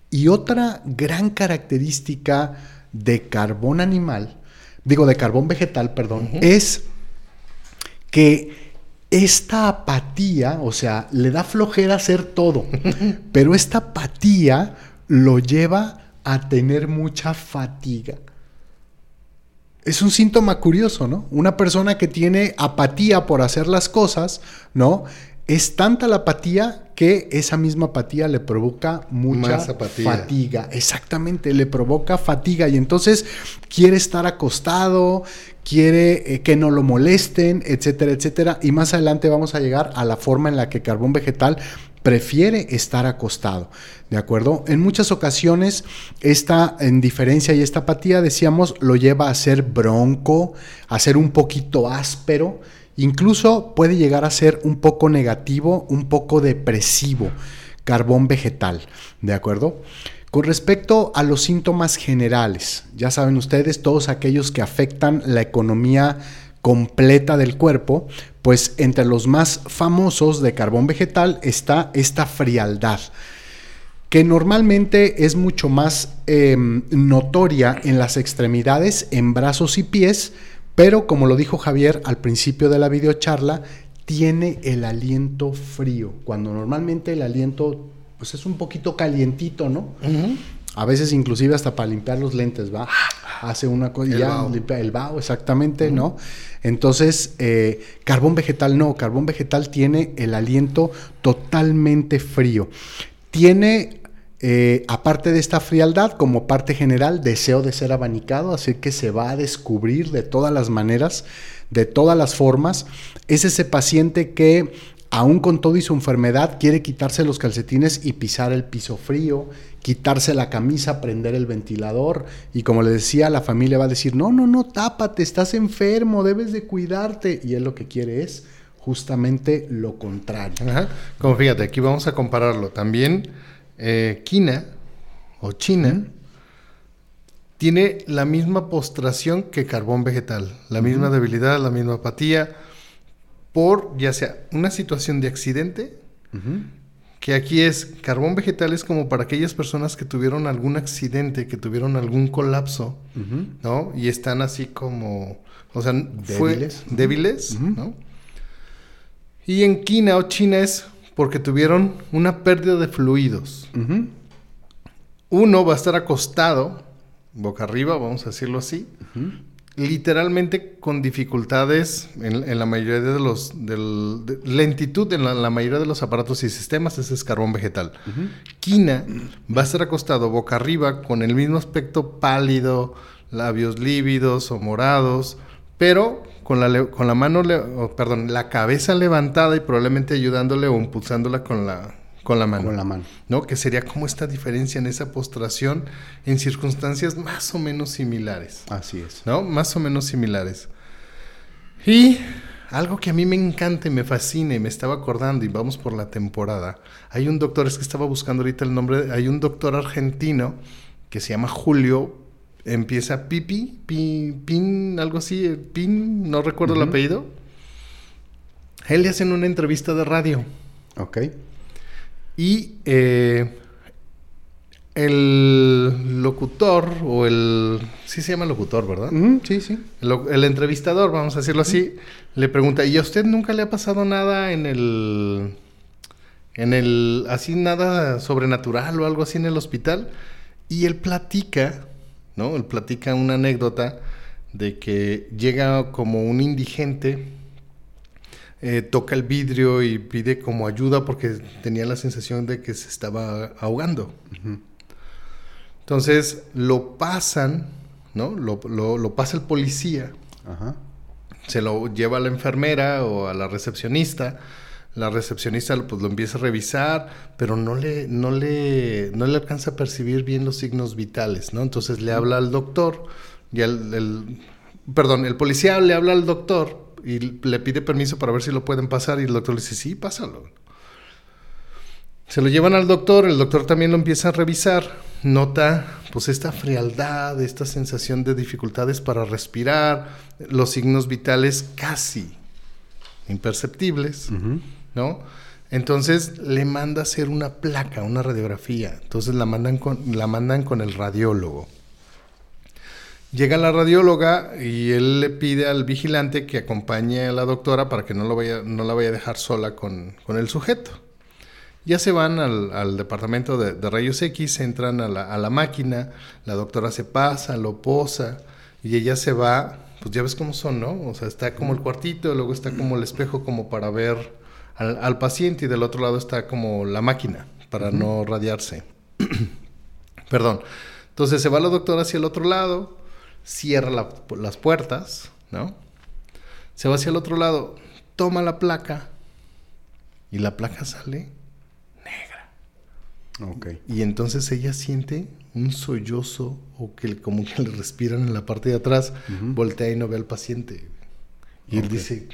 Y otra gran característica de carbón animal, digo de carbón vegetal, perdón, es que esta apatía, o sea, le da flojera hacer todo, pero esta apatía lo lleva a tener mucha fatiga. Es un síntoma curioso, ¿no? Una persona que tiene apatía por hacer las cosas, ¿no? Es tanta la apatía que esa misma apatía le provoca mucha fatiga. Exactamente, le provoca fatiga y entonces quiere estar acostado, quiere eh, que no lo molesten, etcétera, etcétera. Y más adelante vamos a llegar a la forma en la que carbón vegetal prefiere estar acostado, ¿de acuerdo? En muchas ocasiones esta indiferencia y esta apatía, decíamos, lo lleva a ser bronco, a ser un poquito áspero, incluso puede llegar a ser un poco negativo, un poco depresivo, carbón vegetal, ¿de acuerdo? Con respecto a los síntomas generales, ya saben ustedes, todos aquellos que afectan la economía completa del cuerpo, pues entre los más famosos de carbón vegetal está esta frialdad, que normalmente es mucho más eh, notoria en las extremidades, en brazos y pies, pero como lo dijo Javier al principio de la videocharla, tiene el aliento frío, cuando normalmente el aliento pues es un poquito calientito, ¿no? A veces inclusive hasta para limpiar los lentes, ¿va? Hace una cosa, ya limpia el vaho, exactamente, ¿no? Entonces, eh, carbón vegetal no, carbón vegetal tiene el aliento totalmente frío. Tiene, eh, aparte de esta frialdad, como parte general, deseo de ser abanicado, así que se va a descubrir de todas las maneras, de todas las formas. Es ese paciente que aún con todo y su enfermedad, quiere quitarse los calcetines y pisar el piso frío, quitarse la camisa, prender el ventilador. Y como le decía, la familia va a decir, no, no, no, tápate, estás enfermo, debes de cuidarte. Y él lo que quiere es justamente lo contrario. Ajá. Como fíjate, aquí vamos a compararlo. También eh, o china tiene la misma postración que carbón vegetal, la misma debilidad, la misma apatía, por ya sea una situación de accidente, que aquí es carbón vegetal es como para aquellas personas que tuvieron algún accidente, que tuvieron algún colapso, ¿no? Y están así como, o sea, fue- Débiles. débiles. ¿no? Y en quina o china es porque tuvieron una pérdida de fluidos. Uno va a estar acostado, boca arriba, vamos a decirlo así, literalmente con dificultades en, en la mayoría de los, del, de- lentitud en la, la mayoría de los aparatos y sistemas, ese es carbón vegetal. Quina va a estar acostado boca arriba con el mismo aspecto pálido, labios lívidos o morados, pero con la, con la mano, le- o, perdón, la cabeza levantada y probablemente ayudándole o impulsándola con la, con la mano. Con la mano. ¿no? Que sería como esta diferencia en esa postración en circunstancias más o menos similares, Así es. ¿no? Más o menos similares. Y algo que a mí me encanta y me fascina y me estaba acordando y vamos por la temporada. Hay un doctor, es que estaba buscando ahorita el nombre, hay un doctor argentino que se llama Julio, empieza Pipi, Pi- Pin, algo así, eh, Pin, no recuerdo el apellido. Él le hacen una entrevista de radio. Ok. Y eh, el locutor, o el... Sí se llama locutor, ¿verdad? Sí, sí. El, el entrevistador, vamos a decirlo así, le pregunta, ¿y a usted nunca le ha pasado nada en el... En el... Así nada sobrenatural o algo así en el hospital? Y él platica, ¿no? Él platica una anécdota de que llega como un indigente eh, toca el vidrio y pide como ayuda porque tenía la sensación de que se estaba ahogando. Entonces lo pasan, ¿no? Lo, lo- lo pasa el policía, Ajá. se lo lleva a la enfermera o a la recepcionista. La recepcionista pues, lo empieza a revisar, pero no le, no, le, no le alcanza a percibir bien los signos vitales, ¿no? Entonces le habla al doctor y el, el- perdón, el policía le habla al doctor y le pide permiso para ver si lo pueden pasar y el doctor le dice, sí, pásalo. Se lo llevan al doctor, el doctor también lo empieza a revisar, nota pues esta frialdad, esta sensación de dificultades para respirar, los signos vitales casi imperceptibles. ¿no? Entonces le manda a hacer una placa, una radiografía. Entonces la mandan con, la mandan con el radiólogo. Llega la radióloga y él le pide al vigilante que acompañe a la doctora para que no, lo vaya, no la vaya a dejar sola con, con el sujeto. Ya se van al, al departamento de, de rayos X, entran a la, a la máquina, la doctora se pasa, lo posa y ella se va, pues ya ves cómo son, ¿no? O sea, está como el cuartito, luego está como el espejo como para ver al, al paciente y del otro lado está como la máquina para no radiarse. Perdón. Entonces se va la doctora hacia el otro lado, cierra la- las puertas, ¿no? Se va hacia el otro lado, toma la placa y la placa sale Ok. y entonces ella siente un sollozo o que como que le respiran en la parte de atrás, voltea y no ve al paciente. Y él dice,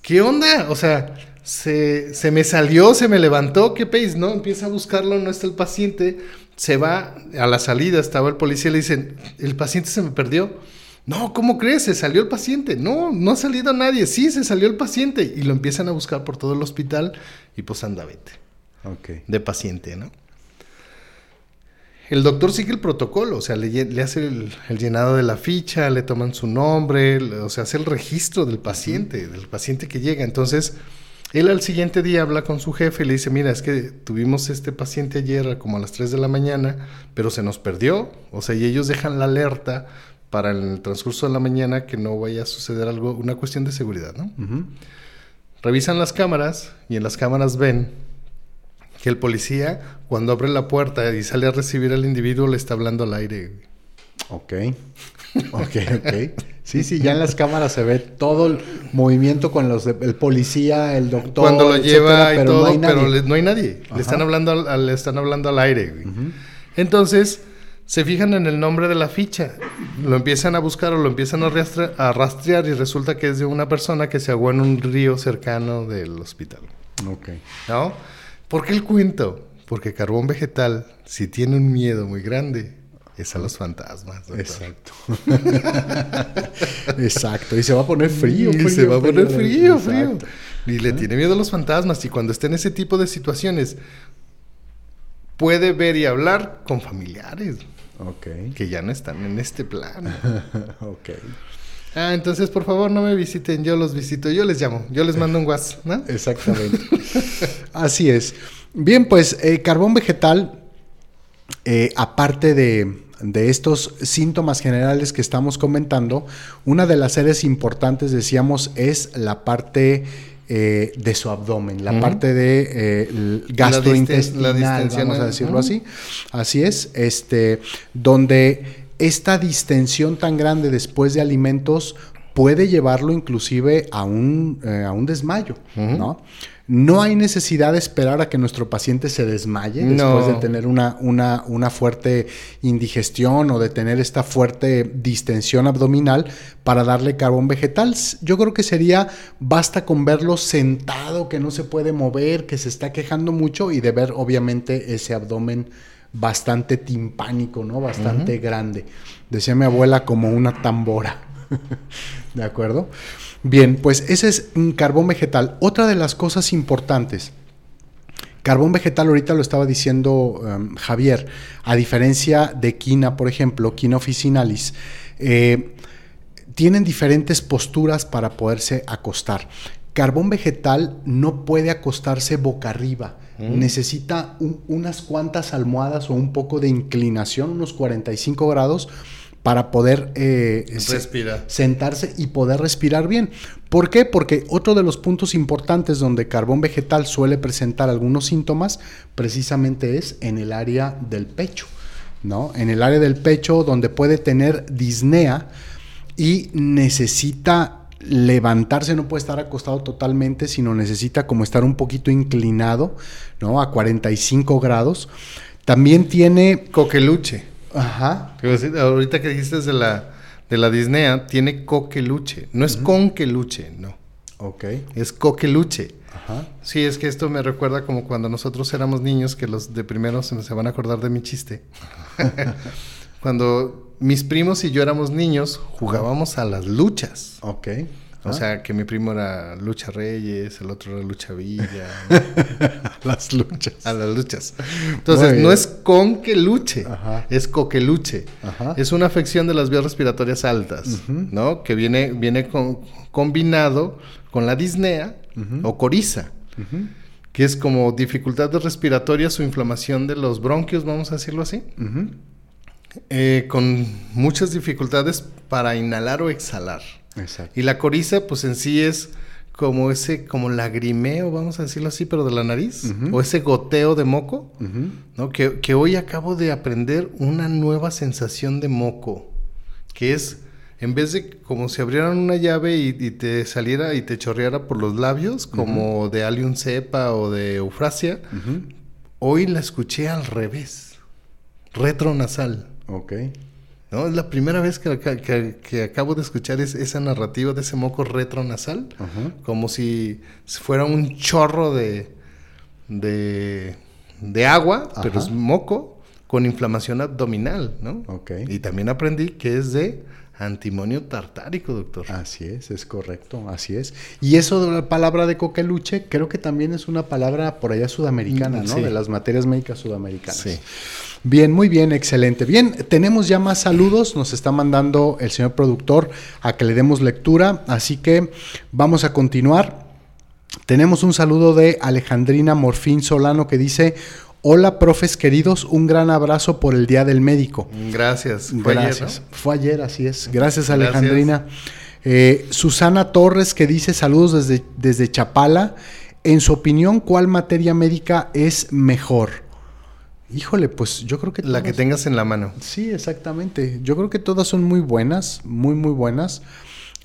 ¿qué onda? O sea, se, se me salió, se me levantó, ¿qué peis? ¿No? Empieza a buscarlo, no está el paciente, se va a la salida, estaba el policía, le dicen, el paciente se me perdió. No, ¿cómo crees? Se salió el paciente. No, no ha salido nadie. Sí, se salió el paciente. Y lo empiezan a buscar por todo el hospital y pues anda, vete Ok. de paciente, ¿no? El doctor sigue el protocolo, o sea, le, hace el, el llenado de la ficha, le toman su nombre, le- o sea, hace el registro del paciente, del paciente que llega. Entonces, él al siguiente día habla con su jefe y le dice, mira, es que tuvimos este paciente ayer como a las 3 de la mañana, pero se nos perdió. O sea, y ellos dejan la alerta para en el transcurso de la mañana que no vaya a suceder algo, una cuestión de seguridad, ¿no? Revisan las cámaras y en las cámaras ven que el policía, cuando abre la puerta y sale a recibir al individuo, le está hablando al aire. Ok. Ok, ok. Sí, sí, ya en las cámaras se ve todo el movimiento con los de- el policía, el doctor. cuando lo etcétera, lleva y pero todo, no hay nadie. pero le- no hay nadie. Ajá. Le están hablando al, le están hablando al aire. güey. Entonces, se fijan en el nombre de la ficha. Lo empiezan a buscar o lo empiezan a rastrear y resulta que es de una persona que se ahogó en un río cercano del hospital. Ok. ¿No? ¿Por qué el cuento? Porque carbón vegetal, si tiene un miedo muy grande, es a los fantasmas. doctor. Exacto. Exacto. Y se va a poner frío. y se va a poner frío, frío. Y le tiene miedo a los fantasmas. Y cuando esté en ese tipo de situaciones, puede ver y hablar con familiares Ok. que ya no están en este plano. Ok. Ah, entonces por favor no me visiten, yo los visito, yo les llamo, yo les mando un WhatsApp, ¿no? Exactamente. Así es. Bien, pues eh, carbón vegetal, eh, aparte de, de estos síntomas generales que estamos comentando, una de las áreas importantes, decíamos, es la parte eh, de su abdomen, la parte de eh, La gastrointestinal, la vamos a decirlo ujú. así. Así es, este, donde esta distensión tan grande después de alimentos puede llevarlo inclusive a un, eh, a un desmayo. ¿no? No hay necesidad de esperar a que nuestro paciente se desmaye No. después de tener una, una, una fuerte indigestión o de tener esta fuerte distensión abdominal para darle carbón vegetal. Yo creo que sería, basta con verlo sentado, que no se puede mover, que se está quejando mucho y de ver obviamente ese abdomen bastante timpánico, ¿no? Bastante grande. Decía mi abuela como una tambora. ¿De acuerdo? Bien, pues ese es un carbón vegetal. Otra de las cosas importantes. Carbón vegetal, ahorita lo estaba diciendo um, Javier, a diferencia de quina, por ejemplo, quina officinalis, eh, tienen diferentes posturas para poderse acostar. Carbón vegetal no puede acostarse boca arriba. Necesita un- unas cuantas almohadas o un poco de inclinación, unos 45 grados, para poder eh, Respira. sentarse y poder respirar bien. ¿Por qué? Porque otro de los puntos importantes donde carbón vegetal suele presentar algunos síntomas precisamente es en el área del pecho, ¿no? En el área del pecho donde puede tener disnea y necesita levantarse, no puede estar acostado totalmente, sino necesita como estar un poquito inclinado, ¿no? A 45 grados. También tiene, Coqueluche. Ajá, Ahorita que dijiste de la, de la tiene coqueluche. No es conqueluche, no. ok, Es coqueluche. ajá, Sí, es que esto me recuerda como cuando nosotros éramos niños, que los de primero se, se van a acordar de mi chiste. cuando mis primos y yo éramos niños, jugábamos a las luchas. ok. O sea, que mi primo era Lucha Reyes, el otro era Lucha Villa. las luchas. a las luchas. Entonces, no es con que luche, Ajá. es coqueluche. Ajá. Es una afección de las vías respiratorias altas. ¿no? Que viene, viene con- combinado con la disnea o coriza, que es como dificultades respiratorias o inflamación de los bronquios, vamos a decirlo así, eh, con muchas dificultades para inhalar o exhalar. Exacto. Y la coriza, pues en sí es como ese, como lagrimeo, vamos a decirlo así, pero de la nariz, o ese goteo de moco, ¿no? Que, que hoy acabo de aprender una nueva sensación de moco, que es en vez de como si abrieran una llave y, y te saliera y te chorreara por los labios, como de Allium cepa o de Eufrasia, hoy la escuché al revés, retronasal. Ok. ¿No? Es la primera vez que, que- que acabo de escuchar es- esa narrativa de ese moco retronasal, Ajá. como si fuera un chorro de, de, de agua, pero es moco con inflamación abdominal, ¿no? Ok. Y también aprendí que es de antimonio tartárico, doctor. Así es, es correcto, así es. Y eso de la palabra de coqueluche, creo que también es una palabra por allá sudamericana, Mm, ¿no? sí. De las materias médicas sudamericanas. Sí. Bien, muy bien, excelente. Bien, tenemos ya más saludos, nos está mandando el señor productor a que le demos lectura, así que vamos a continuar. Tenemos un saludo de Alejandrina Morfín Solano que dice, hola profes queridos, un gran abrazo por el Día del Médico. Gracias. Fue ayer, Gracias. ¿no? Fue ayer, así es. Gracias, Gracias. Alejandrina. Eh, Susana Torres que dice saludos desde, desde Chapala. En su opinión, ¿cuál materia médica es mejor? Híjole, pues yo creo que La que tengas en la mano. Sí, exactamente. Yo creo que todas son muy buenas, muy, muy buenas.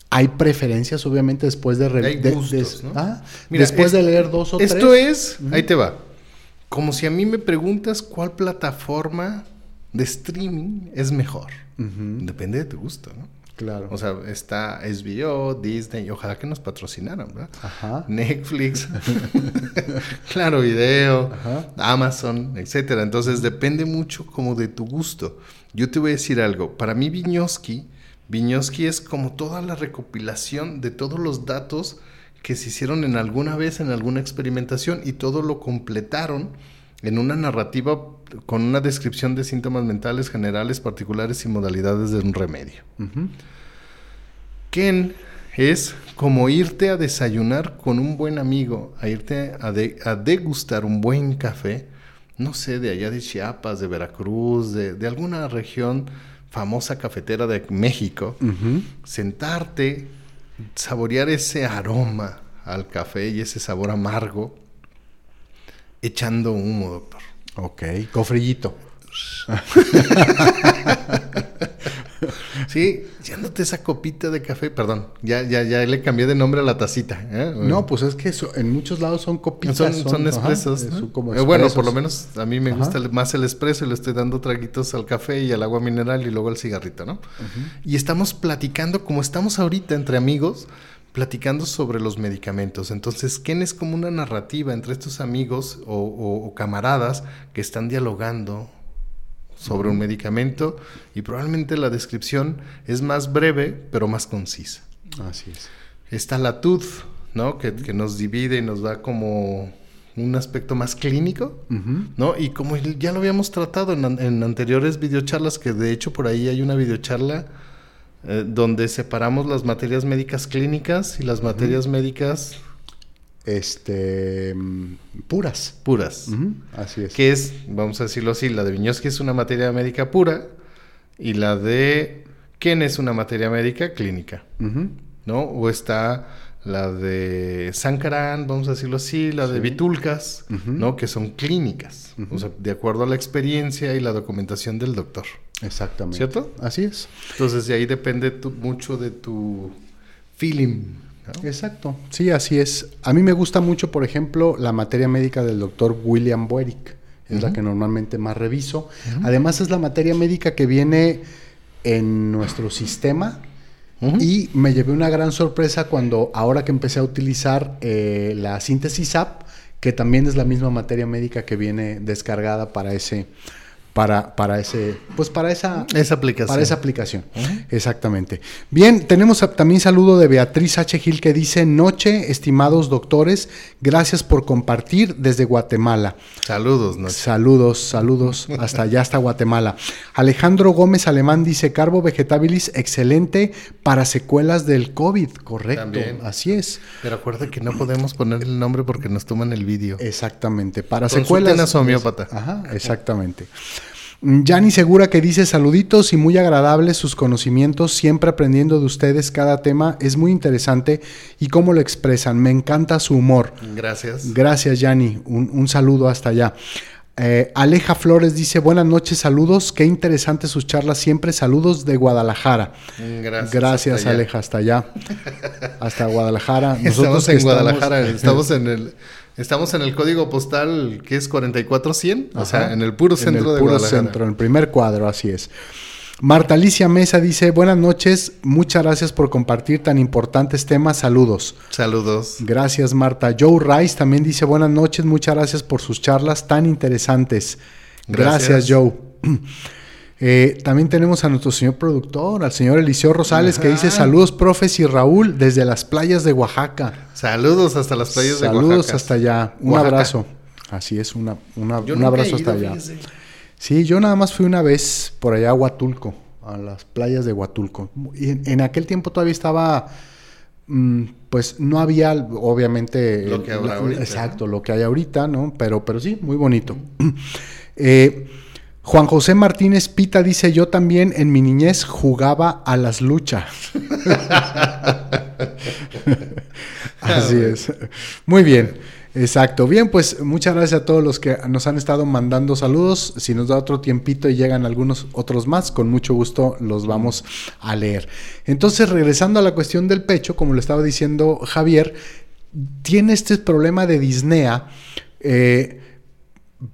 Hay preferencias, obviamente, después de... re- Hay de- gustos, de- ¿no? Ah, Mira, después es- de leer dos o Esto tres. es, ahí te va. Como si a mí me preguntas cuál plataforma de streaming es mejor. Depende de tu gusto, ¿no? Claro. O sea, está HBO, Disney, ojalá que nos patrocinaran, ¿verdad? Ajá. Netflix, Claro Video, Ajá. Amazon, etcétera. Entonces depende mucho como de tu gusto. Yo te voy a decir algo. Para mí Viñoski, Viñoski es como toda la recopilación de todos los datos que se hicieron en alguna vez en alguna experimentación y todo lo completaron en una narrativa con una descripción de síntomas mentales generales, particulares y modalidades de un remedio. Ken es como irte a desayunar con un buen amigo, a irte a, de- a degustar un buen café, no sé, de allá de Chiapas, de Veracruz, de, de alguna región famosa cafetera de México, sentarte, saborear ese aroma al café y ese sabor amargo, echando humo, doctor. Ok, cofrillito. Sí, echándote esa copita de café, perdón, ya, ya, ya le cambié de nombre a la tacita. ¿eh? No, pues es que eso- en muchos lados son copitas. Son, son expresos. eh, ¿no? son como bueno, por lo menos a mí me Ajá. gusta más el expreso y le estoy dando traguitos al café y al agua mineral y luego al cigarrito, ¿no? Y estamos platicando, como estamos ahorita entre amigos, platicando sobre los medicamentos. Entonces, Ken es como una narrativa entre estos amigos o, o- o camaradas que están dialogando sobre un medicamento y probablemente la descripción es más breve pero más concisa. Así es. Está la TUD, ¿no? Que, que nos divide y nos da como un aspecto más clínico. ¿no? Y como ya lo habíamos tratado en anteriores videocharlas, que de hecho por ahí hay una videocharla eh, donde separamos las materias médicas clínicas y las materias médicas Este. mm, puras. puras. Así es. Que es, vamos a decirlo así, la de Viñoski es una materia médica pura y la de Ken es una materia médica clínica. ¿no? O está la de Sankaran, vamos a decirlo así, la de Vitulcas. ¿no? Que son clínicas, o sea, de acuerdo a la experiencia y la documentación del doctor. Exactamente. ¿Cierto? Así es. Entonces, de ahí depende tu- mucho de tu feeling, ¿no? Exacto. Sí, así es. A mí me gusta mucho, por ejemplo, la materia médica del doctor William Boerick. Es la que normalmente más reviso. Además, es la materia médica que viene en nuestro sistema. Y me llevé una gran sorpresa cuando, ahora que empecé a utilizar eh, la síntesis app, que también es la misma materia médica que viene descargada para ese, para, para ese, pues para esa, Esa aplicación. para esa aplicación. Exactamente. Bien, tenemos también saludo de Beatriz H. Gil que dice, noche, estimados doctores, gracias por compartir desde Guatemala. Saludos, ¿no? Saludos, saludos, hasta allá, hasta Guatemala. Alejandro Gómez Alemán dice, Carbo Vegetabilis, excelente para secuelas del COVID. Correcto, También. así es. Pero acuérdate que no podemos poner el nombre porque nos toman el vídeo. Exactamente, para Consulten secuelas. a su homeópata. Ajá, exactamente. Yani Segura que dice saluditos y muy agradables sus conocimientos, siempre aprendiendo de ustedes cada tema, es muy interesante y cómo lo expresan, me encanta su humor. Gracias. Gracias Yani, un, un saludo hasta allá. Eh, Aleja Flores dice, buenas noches, saludos, qué interesante sus charlas siempre, saludos de Guadalajara. Gracias. Gracias hasta allá. Aleja, hasta allá, hasta Guadalajara. estamos que en Guadalajara, estamos en el estamos en el código postal que es 44100, o sea, Ajá. en el puro En centro el de puro Guadalajara. centro, en el primer cuadro, así es. Marta Alicia Mesa dice, buenas noches, muchas gracias por compartir tan importantes temas, saludos. Saludos. Gracias Marta. Joe Rice también dice, buenas noches, muchas gracias por sus charlas tan interesantes. Gracias, Gracias. Joe. Eh, también tenemos a nuestro señor productor, al señor Eliseo Rosales, que dice, saludos, profes y Raúl, desde las playas de Oaxaca. Saludos hasta las playas de Saludos Oaxaca. hasta allá. Un Oaxaca. abrazo. Así es, una, una- Yo un abrazo hasta allá. fíjese. Sí, yo nada más fui una vez por allá a Huatulco, a las playas de Huatulco. Y en, en aquel tiempo todavía estaba, mm, pues no había, obviamente, Lo que habrá la- ahorita, exacto, lo que hay ahorita, ¿no? Pero, pero sí, muy bonito. Eh, Juan José Martínez Pita dice, yo también en mi niñez jugaba a las luchas. Así es. Muy bien. Exacto. Bien, pues muchas gracias a todos los que nos han estado mandando saludos. Si nos da otro tiempito y llegan algunos otros más, con mucho gusto los vamos a leer. Entonces, regresando a la cuestión del pecho, como lo estaba diciendo Javier, tiene este problema de disnea. eh,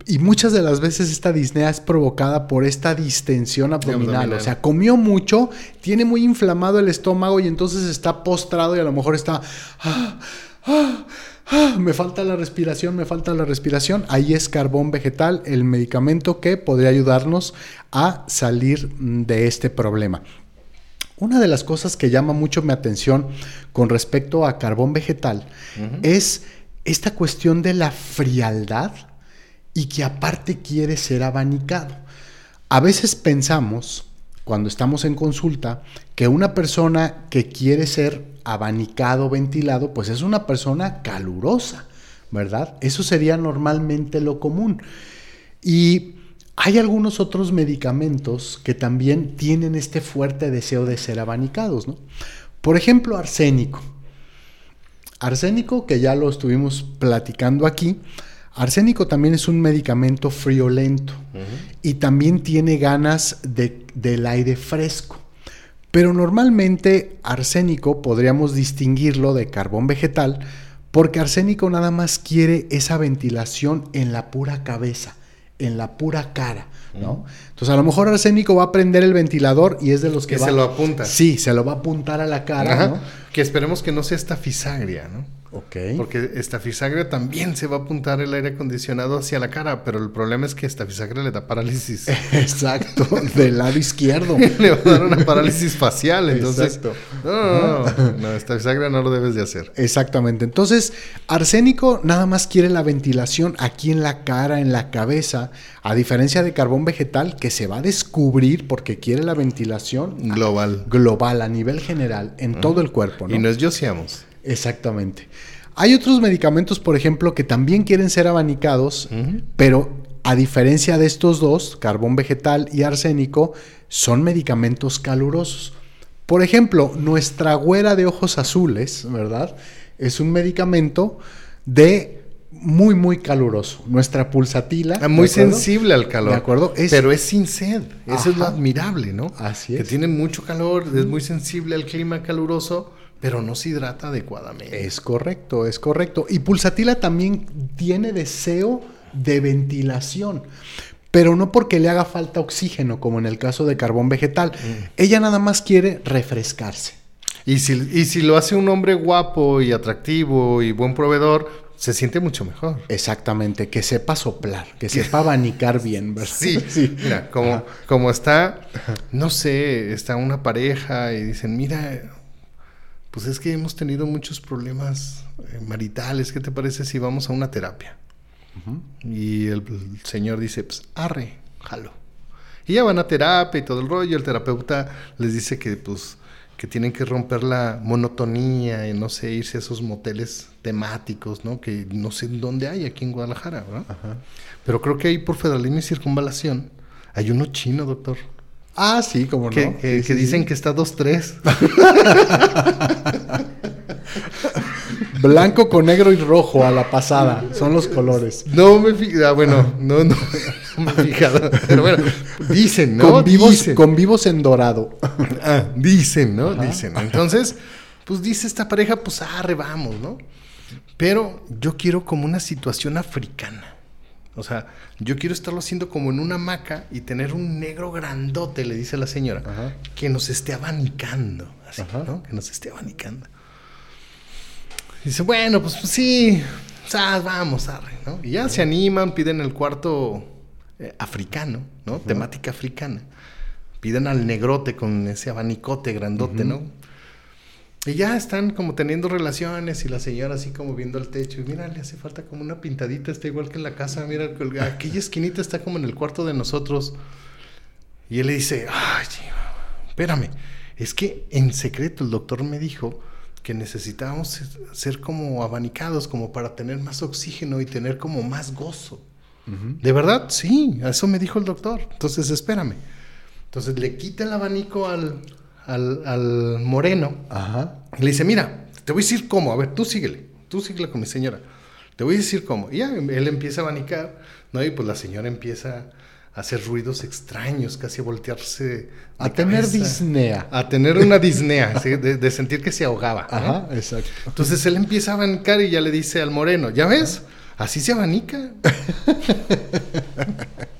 y muchas de las veces esta disnea es provocada por esta distensión abdominal. Abdominal. O sea, comió mucho, tiene muy inflamado el estómago y entonces está postrado y a lo mejor está... "Ah, ah, ah, me falta la respiración, me falta la respiración. Ahí es carbón vegetal, el medicamento que podría ayudarnos a salir de este problema. Una de las cosas que llama mucho mi atención con respecto a carbón vegetal es esta cuestión de la frialdad y que aparte quiere ser abanicado. A veces pensamos, cuando estamos en consulta, que una persona que quiere ser abanicado, ventilado, pues es una persona calurosa, ¿verdad? Eso sería normalmente lo común. Y hay algunos otros medicamentos que también tienen este fuerte deseo de ser abanicados, ¿no? Por ejemplo, arsénico. Arsénico, que ya lo estuvimos platicando aquí, arsénico también es un medicamento friolento y también tiene ganas de- del aire fresco. Pero normalmente arsénico podríamos distinguirlo de carbón vegetal porque arsénico nada más quiere esa ventilación en la pura cabeza, en la pura cara, ¿no? Entonces a lo mejor arsénico va a prender el ventilador y es de los que, Que va- se lo apunta. Sí, se lo va a apuntar a la cara, Ajá. ¿no? Que esperemos que no sea esta fisagria, ¿no? Ok. Porque esta fisagria también se va a apuntar el aire acondicionado hacia la cara, pero el problema es que esta fisagria le da parálisis. Exacto, del lado izquierdo. le va a dar una parálisis facial, entonces... Exacto. No, no, no, no, esta fisagria no lo debes de hacer. Exactamente. Entonces, arsénico nada más quiere la ventilación aquí en la cara, en la cabeza, a diferencia de carbón vegetal que se va a descubrir porque quiere la ventilación Global. global, a nivel general, en todo el cuerpo. ¿No? Y nos yociamos. Exactamente. Hay otros medicamentos, por ejemplo, que también quieren ser abanicados, pero a diferencia de estos dos, carbón vegetal y arsénico, son medicamentos calurosos. Por ejemplo, nuestra güera de ojos azules, ¿verdad? Es un medicamento de muy, muy caluroso. Nuestra pulsatila. Ah, muy sensible al calor. ¿De acuerdo? Es- Pero es sin sed. Eso es lo admirable, ¿no? Así Que es. tiene mucho calor, es muy sensible al clima caluroso, pero no se hidrata adecuadamente. Es correcto, es correcto. Y pulsatila también tiene deseo de ventilación, pero no porque le haga falta oxígeno, como en el caso de carbón vegetal. Ella nada más quiere refrescarse. Y si, y si lo hace un hombre guapo y atractivo y buen proveedor, se siente mucho mejor. Exactamente, que sepa soplar, que sepa abanicar bien, ¿verdad? Sí, mira, como, como está, no sé, está una pareja y dicen, mira, pues es que hemos tenido muchos problemas eh, maritales, ¿qué te parece si vamos a una terapia? Y el, el señor dice, pues arre, jalo. Y ya van a terapia y todo el rollo, el terapeuta les dice que pues que tienen que romper la monotonía y no sé, irse a esos moteles temáticos, ¿no? Que no sé dónde hay aquí en Guadalajara, ¿verdad? Pero creo que ahí por federalismo y circunvalación Hay uno chino, doctor. Ah, sí, como Que, no. que- Sí, que sí, dicen sí. que está 2-3. Blanco con negro y rojo a la pasada. Son los colores. No me fijé. Ah, bueno, no, no, no me he fijado. Pero bueno, dicen, ¿no? con, vivos, Dicen. con vivos en dorado. Ah, dicen, ¿no? Dicen. Entonces, pues dice esta pareja, pues arre, vamos, ¿no? Pero yo quiero como una situación africana. O sea, yo quiero estarlo haciendo como en una hamaca y tener un negro grandote, le dice la señora, Ajá. que nos esté abanicando. Así, Ajá. ¿no? Que nos esté abanicando. Dice, bueno, pues, pues sí, o sea, vamos, arre, ¿no? Y ya se animan, piden el cuarto eh, africano, ¿no? Temática africana. Piden al negrote con ese abanicote grandote, ¿no? Y ya están como teniendo relaciones y la señora así como viendo el techo. Y mira, le hace falta como una pintadita, está igual que en la casa. Mira, el- aquella esquinita está como en el cuarto de nosotros. Y él le dice, ay, espérame, es que en secreto el doctor me dijo que necesitábamos ser- ser como abanicados, como para tener más oxígeno y tener como más gozo. ¿De verdad? Sí, eso me dijo el doctor. Entonces, espérame. Entonces le quita el abanico al, al, al moreno Ajá. y le dice, mira, te voy a decir cómo. A ver, tú síguele. Tú síguele con mi señora. Te voy a decir cómo. Y ya, él empieza a abanicar, ¿no? Y pues la señora empieza a hacer ruidos extraños, casi a voltearse. A tener cabeza. disnea. A tener una disnea, ¿sí? de, de sentir que se ahogaba. ¿no? Ajá, exacto. Entonces él empieza a abanicar y ya le dice al moreno, ¿ya ves? Así se abanica.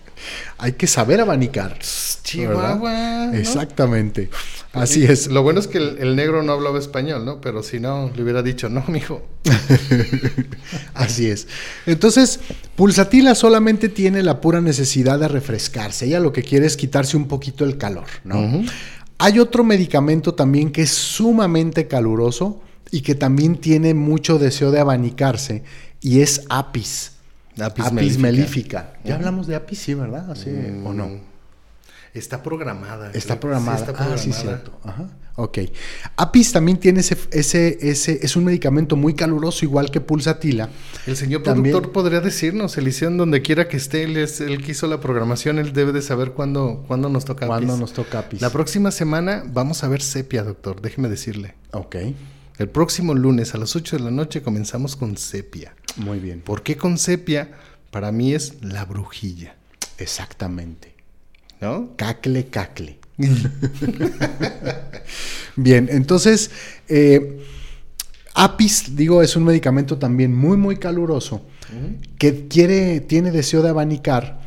Hay que saber abanicar. Chihuahua. Exactamente. Así es. Lo bueno es que el, el negro no hablaba español, ¿no? Pero si no, le hubiera dicho, no, mijo. Así es. Entonces, Pulsatila solamente tiene la pura necesidad de refrescarse. Ella lo que quiere es quitarse un poquito el calor, ¿no? Hay otro medicamento también que es sumamente caluroso y que también tiene mucho deseo de abanicarse y es Apis. Apis Apis, mellifera. Ya hablamos de Apis, sí, ¿verdad? ¿O no? Mm, Está programada. Está programada. Sí, está Ah, sí, programada. cierto. Ajá. Ok. Apis también tiene ese, ese, ese, es un medicamento muy caluroso, igual que Pulsatila. El señor También- productor podría decirnos, Eliseo, donde quiera que esté, él, es el que hizo la programación, él debe de saber cuándo, cuándo nos toca Apis. nos toca Apis. La próxima semana vamos a ver sepia, doctor, déjeme decirle. Ok. El próximo lunes a las 8 de la noche comenzamos con sepia. Muy bien. ¿Por qué con sepia? Para mí es la brujilla, Exactamente. ¿no? Cacle, cacle. Bien, entonces, eh, Apis, digo, es un medicamento también muy, muy caluroso que quiere, tiene deseo de abanicar,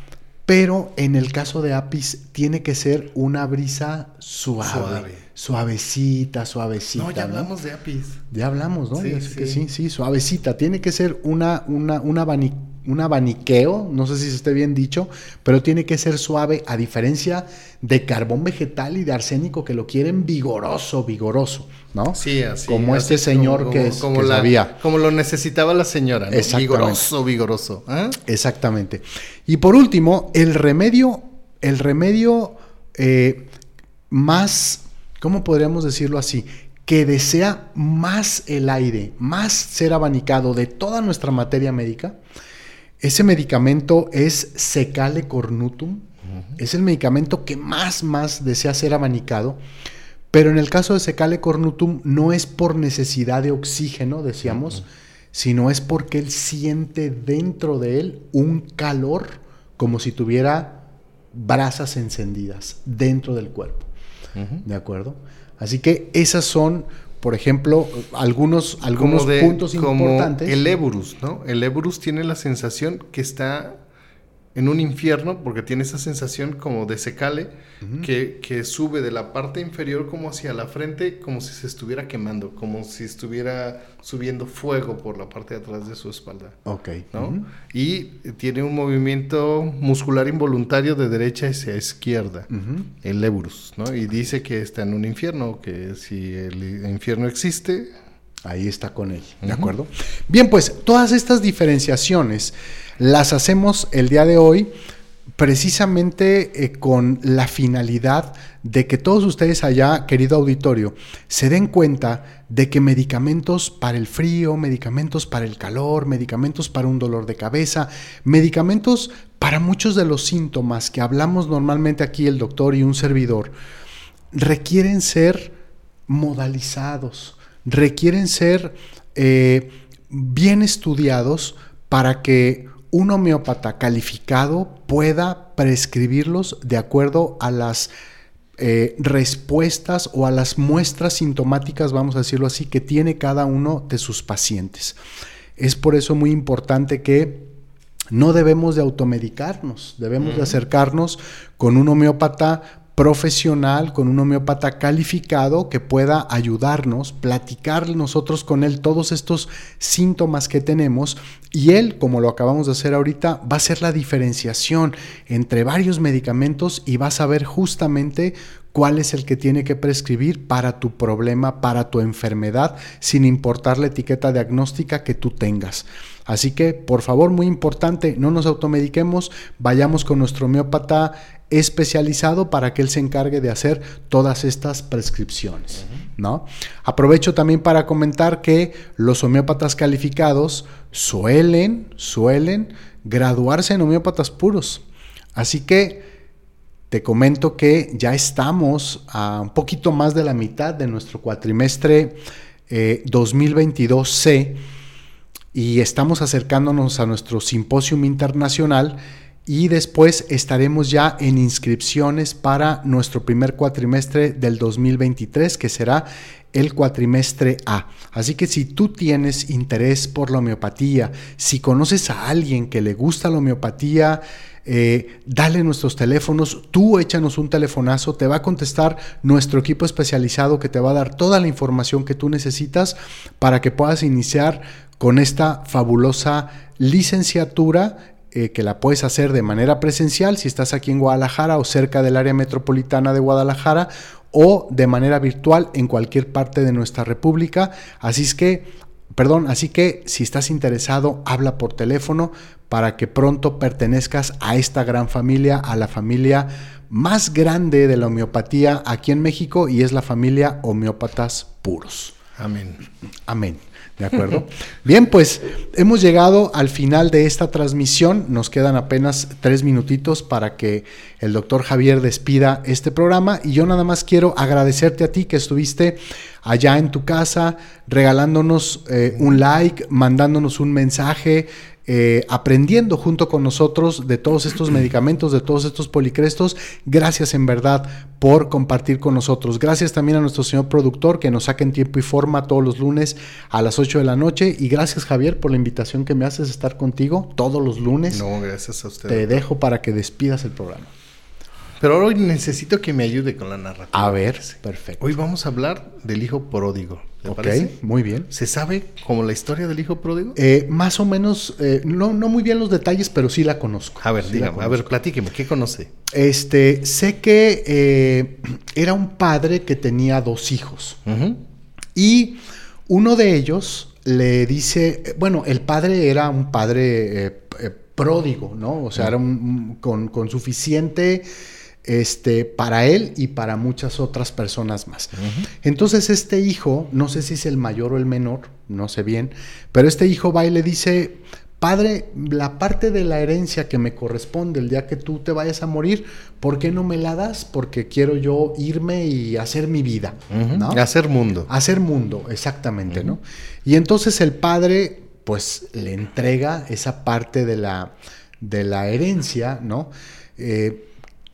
pero en el caso de Apis tiene que ser una brisa suave, Suave. Suavecita, suavecita. No, ya ¿no? hablamos de Apis. Ya hablamos, ¿no? Sí, Ya sé que sí. sí, sí, suavecita. Tiene que ser una, una, un, abani- un abaniqueo, no sé si se esté bien dicho, pero tiene que ser suave, a diferencia de carbón vegetal y de arsénico que lo quieren vigoroso, vigoroso, ¿no? Sí, así. Como así este señor como- que, es, como que la- sabía. Como lo necesitaba la señora, ¿no? Exactamente. Vigoroso, vigoroso. ¿ah? Exactamente. Y por último, el remedio, el remedio eh, más, ¿cómo podríamos decirlo así? Que desea más el aire, más ser abanicado de toda nuestra materia médica. Ese medicamento es Secale Cornutum. Es el medicamento que más, más desea ser abanicado. Pero en el caso de Secale Cornutum no es por necesidad de oxígeno, decíamos, sino es porque él siente dentro de él un calor como si tuviera brasas encendidas dentro del cuerpo. ¿De acuerdo? Así que esas son, por ejemplo, algunos, algunos Como de- puntos como importantes. El Eburus, ¿no? El Eburus tiene la sensación que está en un infierno porque tiene esa sensación como de secale que, que sube de la parte inferior como hacia la frente como si se estuviera quemando, como si estuviera subiendo fuego por la parte de atrás de su espalda. Ok. ¿no? Y tiene un movimiento muscular involuntario de derecha hacia izquierda, el Eburus, ¿no? Y dice que está en un infierno, que si el infierno existe, Ahí está con él, ¿de acuerdo? Bien, pues todas estas diferenciaciones las hacemos el día de hoy precisamente eh, con la finalidad de que todos ustedes allá, querido auditorio, se den cuenta de que medicamentos para el frío, medicamentos para el calor, medicamentos para un dolor de cabeza, medicamentos para muchos de los síntomas que hablamos normalmente aquí el doctor y un servidor, requieren ser modalizados, requieren ser eh, bien estudiados para que un homeópata calificado pueda prescribirlos de acuerdo a las eh, respuestas o a las muestras sintomáticas, vamos a decirlo así, que tiene cada uno de sus pacientes. Es por eso muy importante que no debemos de automedicarnos, debemos de acercarnos con un homeópata profesional, con un homeópata calificado que pueda ayudarnos, platicar nosotros con él todos estos síntomas que tenemos y él, como lo acabamos de hacer ahorita, va a hacer la diferenciación entre varios medicamentos y va a saber justamente cuál es el que tiene que prescribir para tu problema, para tu enfermedad, sin importar la etiqueta diagnóstica que tú tengas. Así que, por favor, muy importante, no nos automediquemos, vayamos con nuestro homeópata especializado para que él se encargue de hacer todas estas prescripciones, ¿no? Aprovecho también para comentar que los homeópatas calificados suelen, suelen graduarse en homeópatas puros. Is que te comento que ya estamos a un poquito más de la mitad de nuestro cuatrimestre 2022C eh, y estamos acercándonos a nuestro simposium internacional y después estaremos ya en inscripciones para nuestro primer cuatrimestre del 2023, que será el cuatrimestre A. Así que si tú tienes interés por la homeopatía, si conoces a alguien que le gusta la homeopatía, eh, dale nuestros teléfonos, tú échanos un telefonazo, te va a contestar nuestro equipo especializado que te va a dar toda la información que tú necesitas para que puedas iniciar con esta fabulosa licenciatura eh, que la puedes hacer de manera presencial si estás aquí en Guadalajara o cerca del área metropolitana de Guadalajara o de manera virtual en cualquier parte de nuestra república. Así es que, perdón, así que si estás interesado, habla por teléfono para que pronto pertenezcas a esta gran familia, a la familia más grande de la homeopatía aquí en México y es la familia homeópatas puros. Amén. Amén. ¿De acuerdo? Bien, pues hemos llegado al final de esta transmisión. Nos quedan apenas tres minutitos para que el doctor Javier despida este programa. Y yo nada más quiero agradecerte a ti que estuviste allá en tu casa, regalándonos eh, un like, mandándonos un mensaje, eh, aprendiendo junto con nosotros de todos estos medicamentos, de todos estos policrestos. Gracias en verdad por compartir con nosotros. Gracias también a nuestro señor productor que nos saca en tiempo y forma todos los lunes a las 8 de la noche. Y gracias Javier por la invitación que me haces a estar contigo todos los lunes. No, gracias a usted. Te dejo para que despidas el programa. Pero hoy necesito que me ayude con la narrativa. A ver, perfecto. Hoy vamos a hablar del hijo pródigo. ¿Te ok, muy bien. ¿Se sabe como la historia del hijo pródigo? Eh, más o menos, eh, no, no muy bien los detalles, pero sí la conozco. A ver, dígame, a ver, platíqueme, ¿qué conoce? Este, sé que eh, era un padre que tenía dos hijos. Y uno de ellos le dice, bueno, el padre era un padre pródigo, ¿no? O sea, era un, con, con suficiente este, para él y para muchas otras personas más. Entonces este hijo, no sé si es el mayor o el menor, no sé bien, pero este hijo va y le dice, padre, la parte de la herencia que me corresponde el día que tú te vayas a morir, ¿por qué no me la das? Porque quiero yo irme y hacer mi vida. Hacer mundo. Hacer mundo, exactamente, ¿no? Y entonces el padre, pues, le entrega esa parte de la, de la herencia, ¿no? Eh,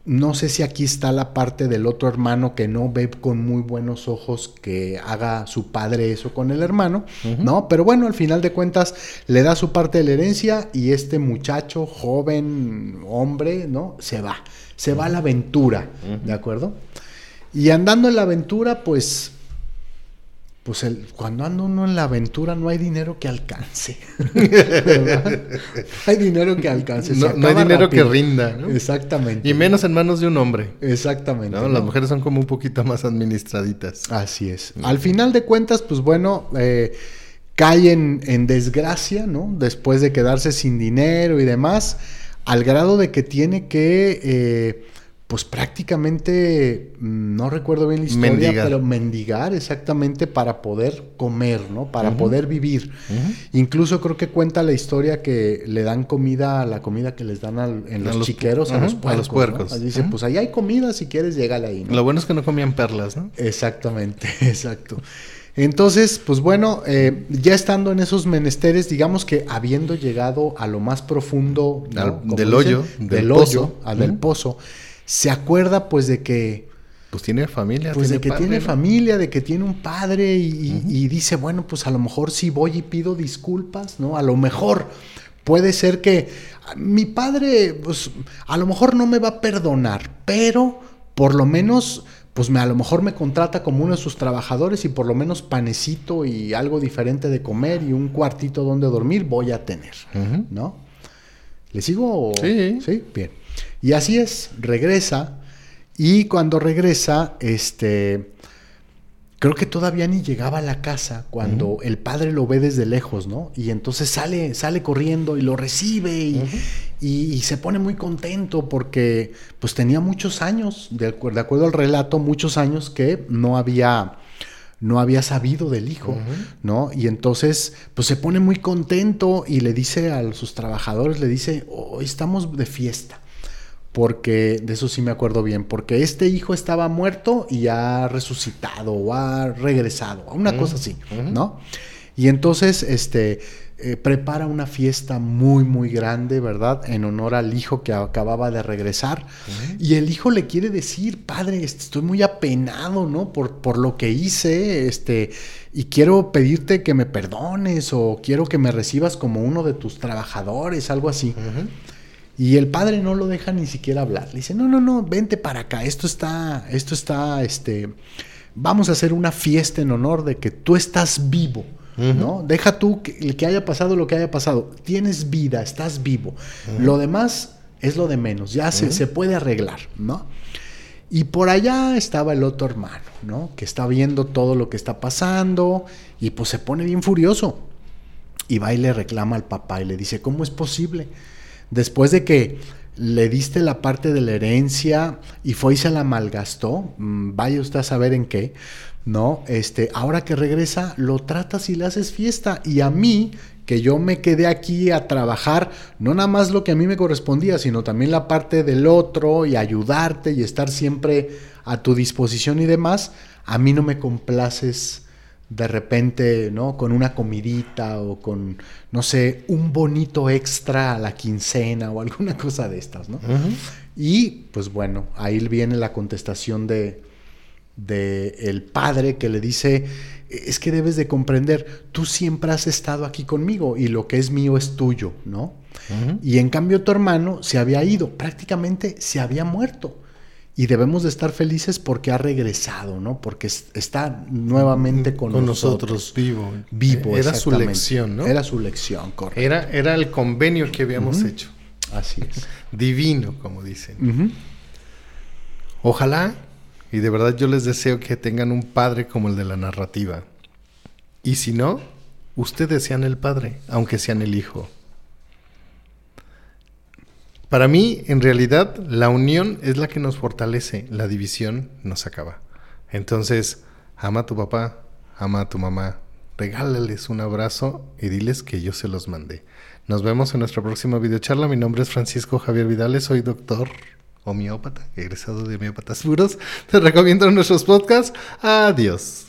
no sé si aquí está la parte del otro hermano que no ve con muy buenos ojos que haga su padre eso con el hermano, ¿no? Pero bueno, al final de cuentas le da su parte de la herencia y este muchacho, joven, hombre, ¿no? Se va, se va a la aventura, ¿de acuerdo? Y andando en la aventura, pues pues el, cuando anda uno en la aventura no hay dinero que alcance. hay dinero que alcance. No, hay dinero que rinda. Exactamente. Y menos en manos de un hombre. Exactamente. Las mujeres son como un poquito más administraditas. Así es. Al final de cuentas, pues bueno, eh, caen en desgracia, ¿no? Después de quedarse sin dinero y demás al grado de que tiene que, eh, pues prácticamente, mm, no recuerdo bien la historia, Mendigar. pero mendigar exactamente para poder comer, ¿no? Para poder vivir. Incluso creo que cuenta la historia que le dan comida, la comida que les dan al- en A los, chiqueros, a, los a puercos. los puercos. ¿no? Dice, pues ahí hay comida, si quieres, llégale ahí. ¿no? Lo bueno es que no comían perlas, ¿no? Exactamente, exacto. Entonces, pues bueno, eh, ya estando en esos menesteres, digamos que habiendo llegado a lo más profundo ¿no? Al- Como del dicen, hoyo, del, del hoyo, al del pozo, se acuerda pues de que Pues tiene familia. pues de que padre, tiene ¿no? familia, de que tiene un padre y, dice, bueno, pues a lo mejor si voy y pido disculpas, ¿no? A lo mejor puede ser que mi padre, pues a lo mejor no me va a perdonar, pero por lo menos, pues me, a lo mejor me contrata como uno de sus trabajadores y por lo menos panecito y algo diferente de comer y un cuartito donde dormir voy a tener. ¿no? ¿Le sigo? Sí. Sí, bien. Y así es, regresa. Y cuando regresa, este, creo que todavía ni llegaba a la casa cuando el padre lo ve desde lejos, ¿no? Y entonces sale, sale corriendo y lo recibe y, y- y se pone muy contento porque pues tenía muchos años, de, acuer- de acuerdo al relato, muchos años que no había no había sabido del hijo, ¿no? Y entonces, pues se pone muy contento y le dice a sus trabajadores, le dice, hoy estamos de fiesta, porque de eso sí me acuerdo bien, porque este hijo estaba muerto y ha resucitado o ha regresado, una cosa así, ¿no? Y entonces, este, eh, prepara una fiesta muy, muy grande, ¿verdad? En honor al hijo que acababa de regresar. Y el hijo le quiere decir, padre, este, estoy muy apenado, ¿no? Por, por lo que hice, este, y quiero pedirte que me perdones o quiero que me recibas como uno de tus trabajadores, algo así. Y el padre no lo deja ni siquiera hablar. Le dice, no, no, no, vente para acá. Esto está, esto está, este, vamos a hacer una fiesta en honor de que tú estás vivo. ¿No? Deja tú que, que haya pasado lo que haya pasado. Tienes vida, estás vivo. Lo demás es lo de menos. Ya se, se puede arreglar, ¿no? Y por allá estaba el otro hermano, ¿no? Que está viendo todo lo que está pasando y pues se pone bien furioso. Y va y le reclama al papá y le dice, ¿cómo es posible? Después de que le diste la parte de la herencia y fue y se la malgastó, mm, vaya usted a saber en qué, ¿no? Este, ahora que regresa, lo tratas y le haces fiesta. Y a mí, que yo me quedé aquí a trabajar, no nada más lo que a mí me correspondía, sino también la parte del otro y ayudarte y estar siempre a tu disposición y demás, a mí no me complaces de repente, ¿no? Con una comidita o con, no sé, un bonito extra a la quincena o alguna cosa de estas, ¿no? Y pues bueno, ahí viene la contestación de, de el padre que le dice, es que debes de comprender, tú siempre has estado aquí conmigo y lo que es mío es tuyo, ¿no? Y en cambio tu hermano se había ido, prácticamente se había muerto. Y debemos de estar felices porque ha regresado, ¿no? Porque es- está nuevamente con, Con nosotros. nosotros, vivo. Vivo, Era su lección, ¿no? Era su lección, correcto. Era, era el convenio que habíamos hecho. Así es. Divino, como dicen. Ojalá, y de verdad yo les deseo que tengan un padre como el de la narrativa. Y si no, ustedes sean el padre, aunque sean el hijo. Para mí, en realidad, la unión es la que nos fortalece, la división nos acaba. Entonces, ama a tu papá, ama a tu mamá, regálales un abrazo y diles que yo se los mandé. Nos vemos en nuestra próxima videocharla. Mi nombre es Francisco Javier Vidales, soy doctor homeópata, egresado de homeópatas puros. Te recomiendo nuestros podcasts. Adiós.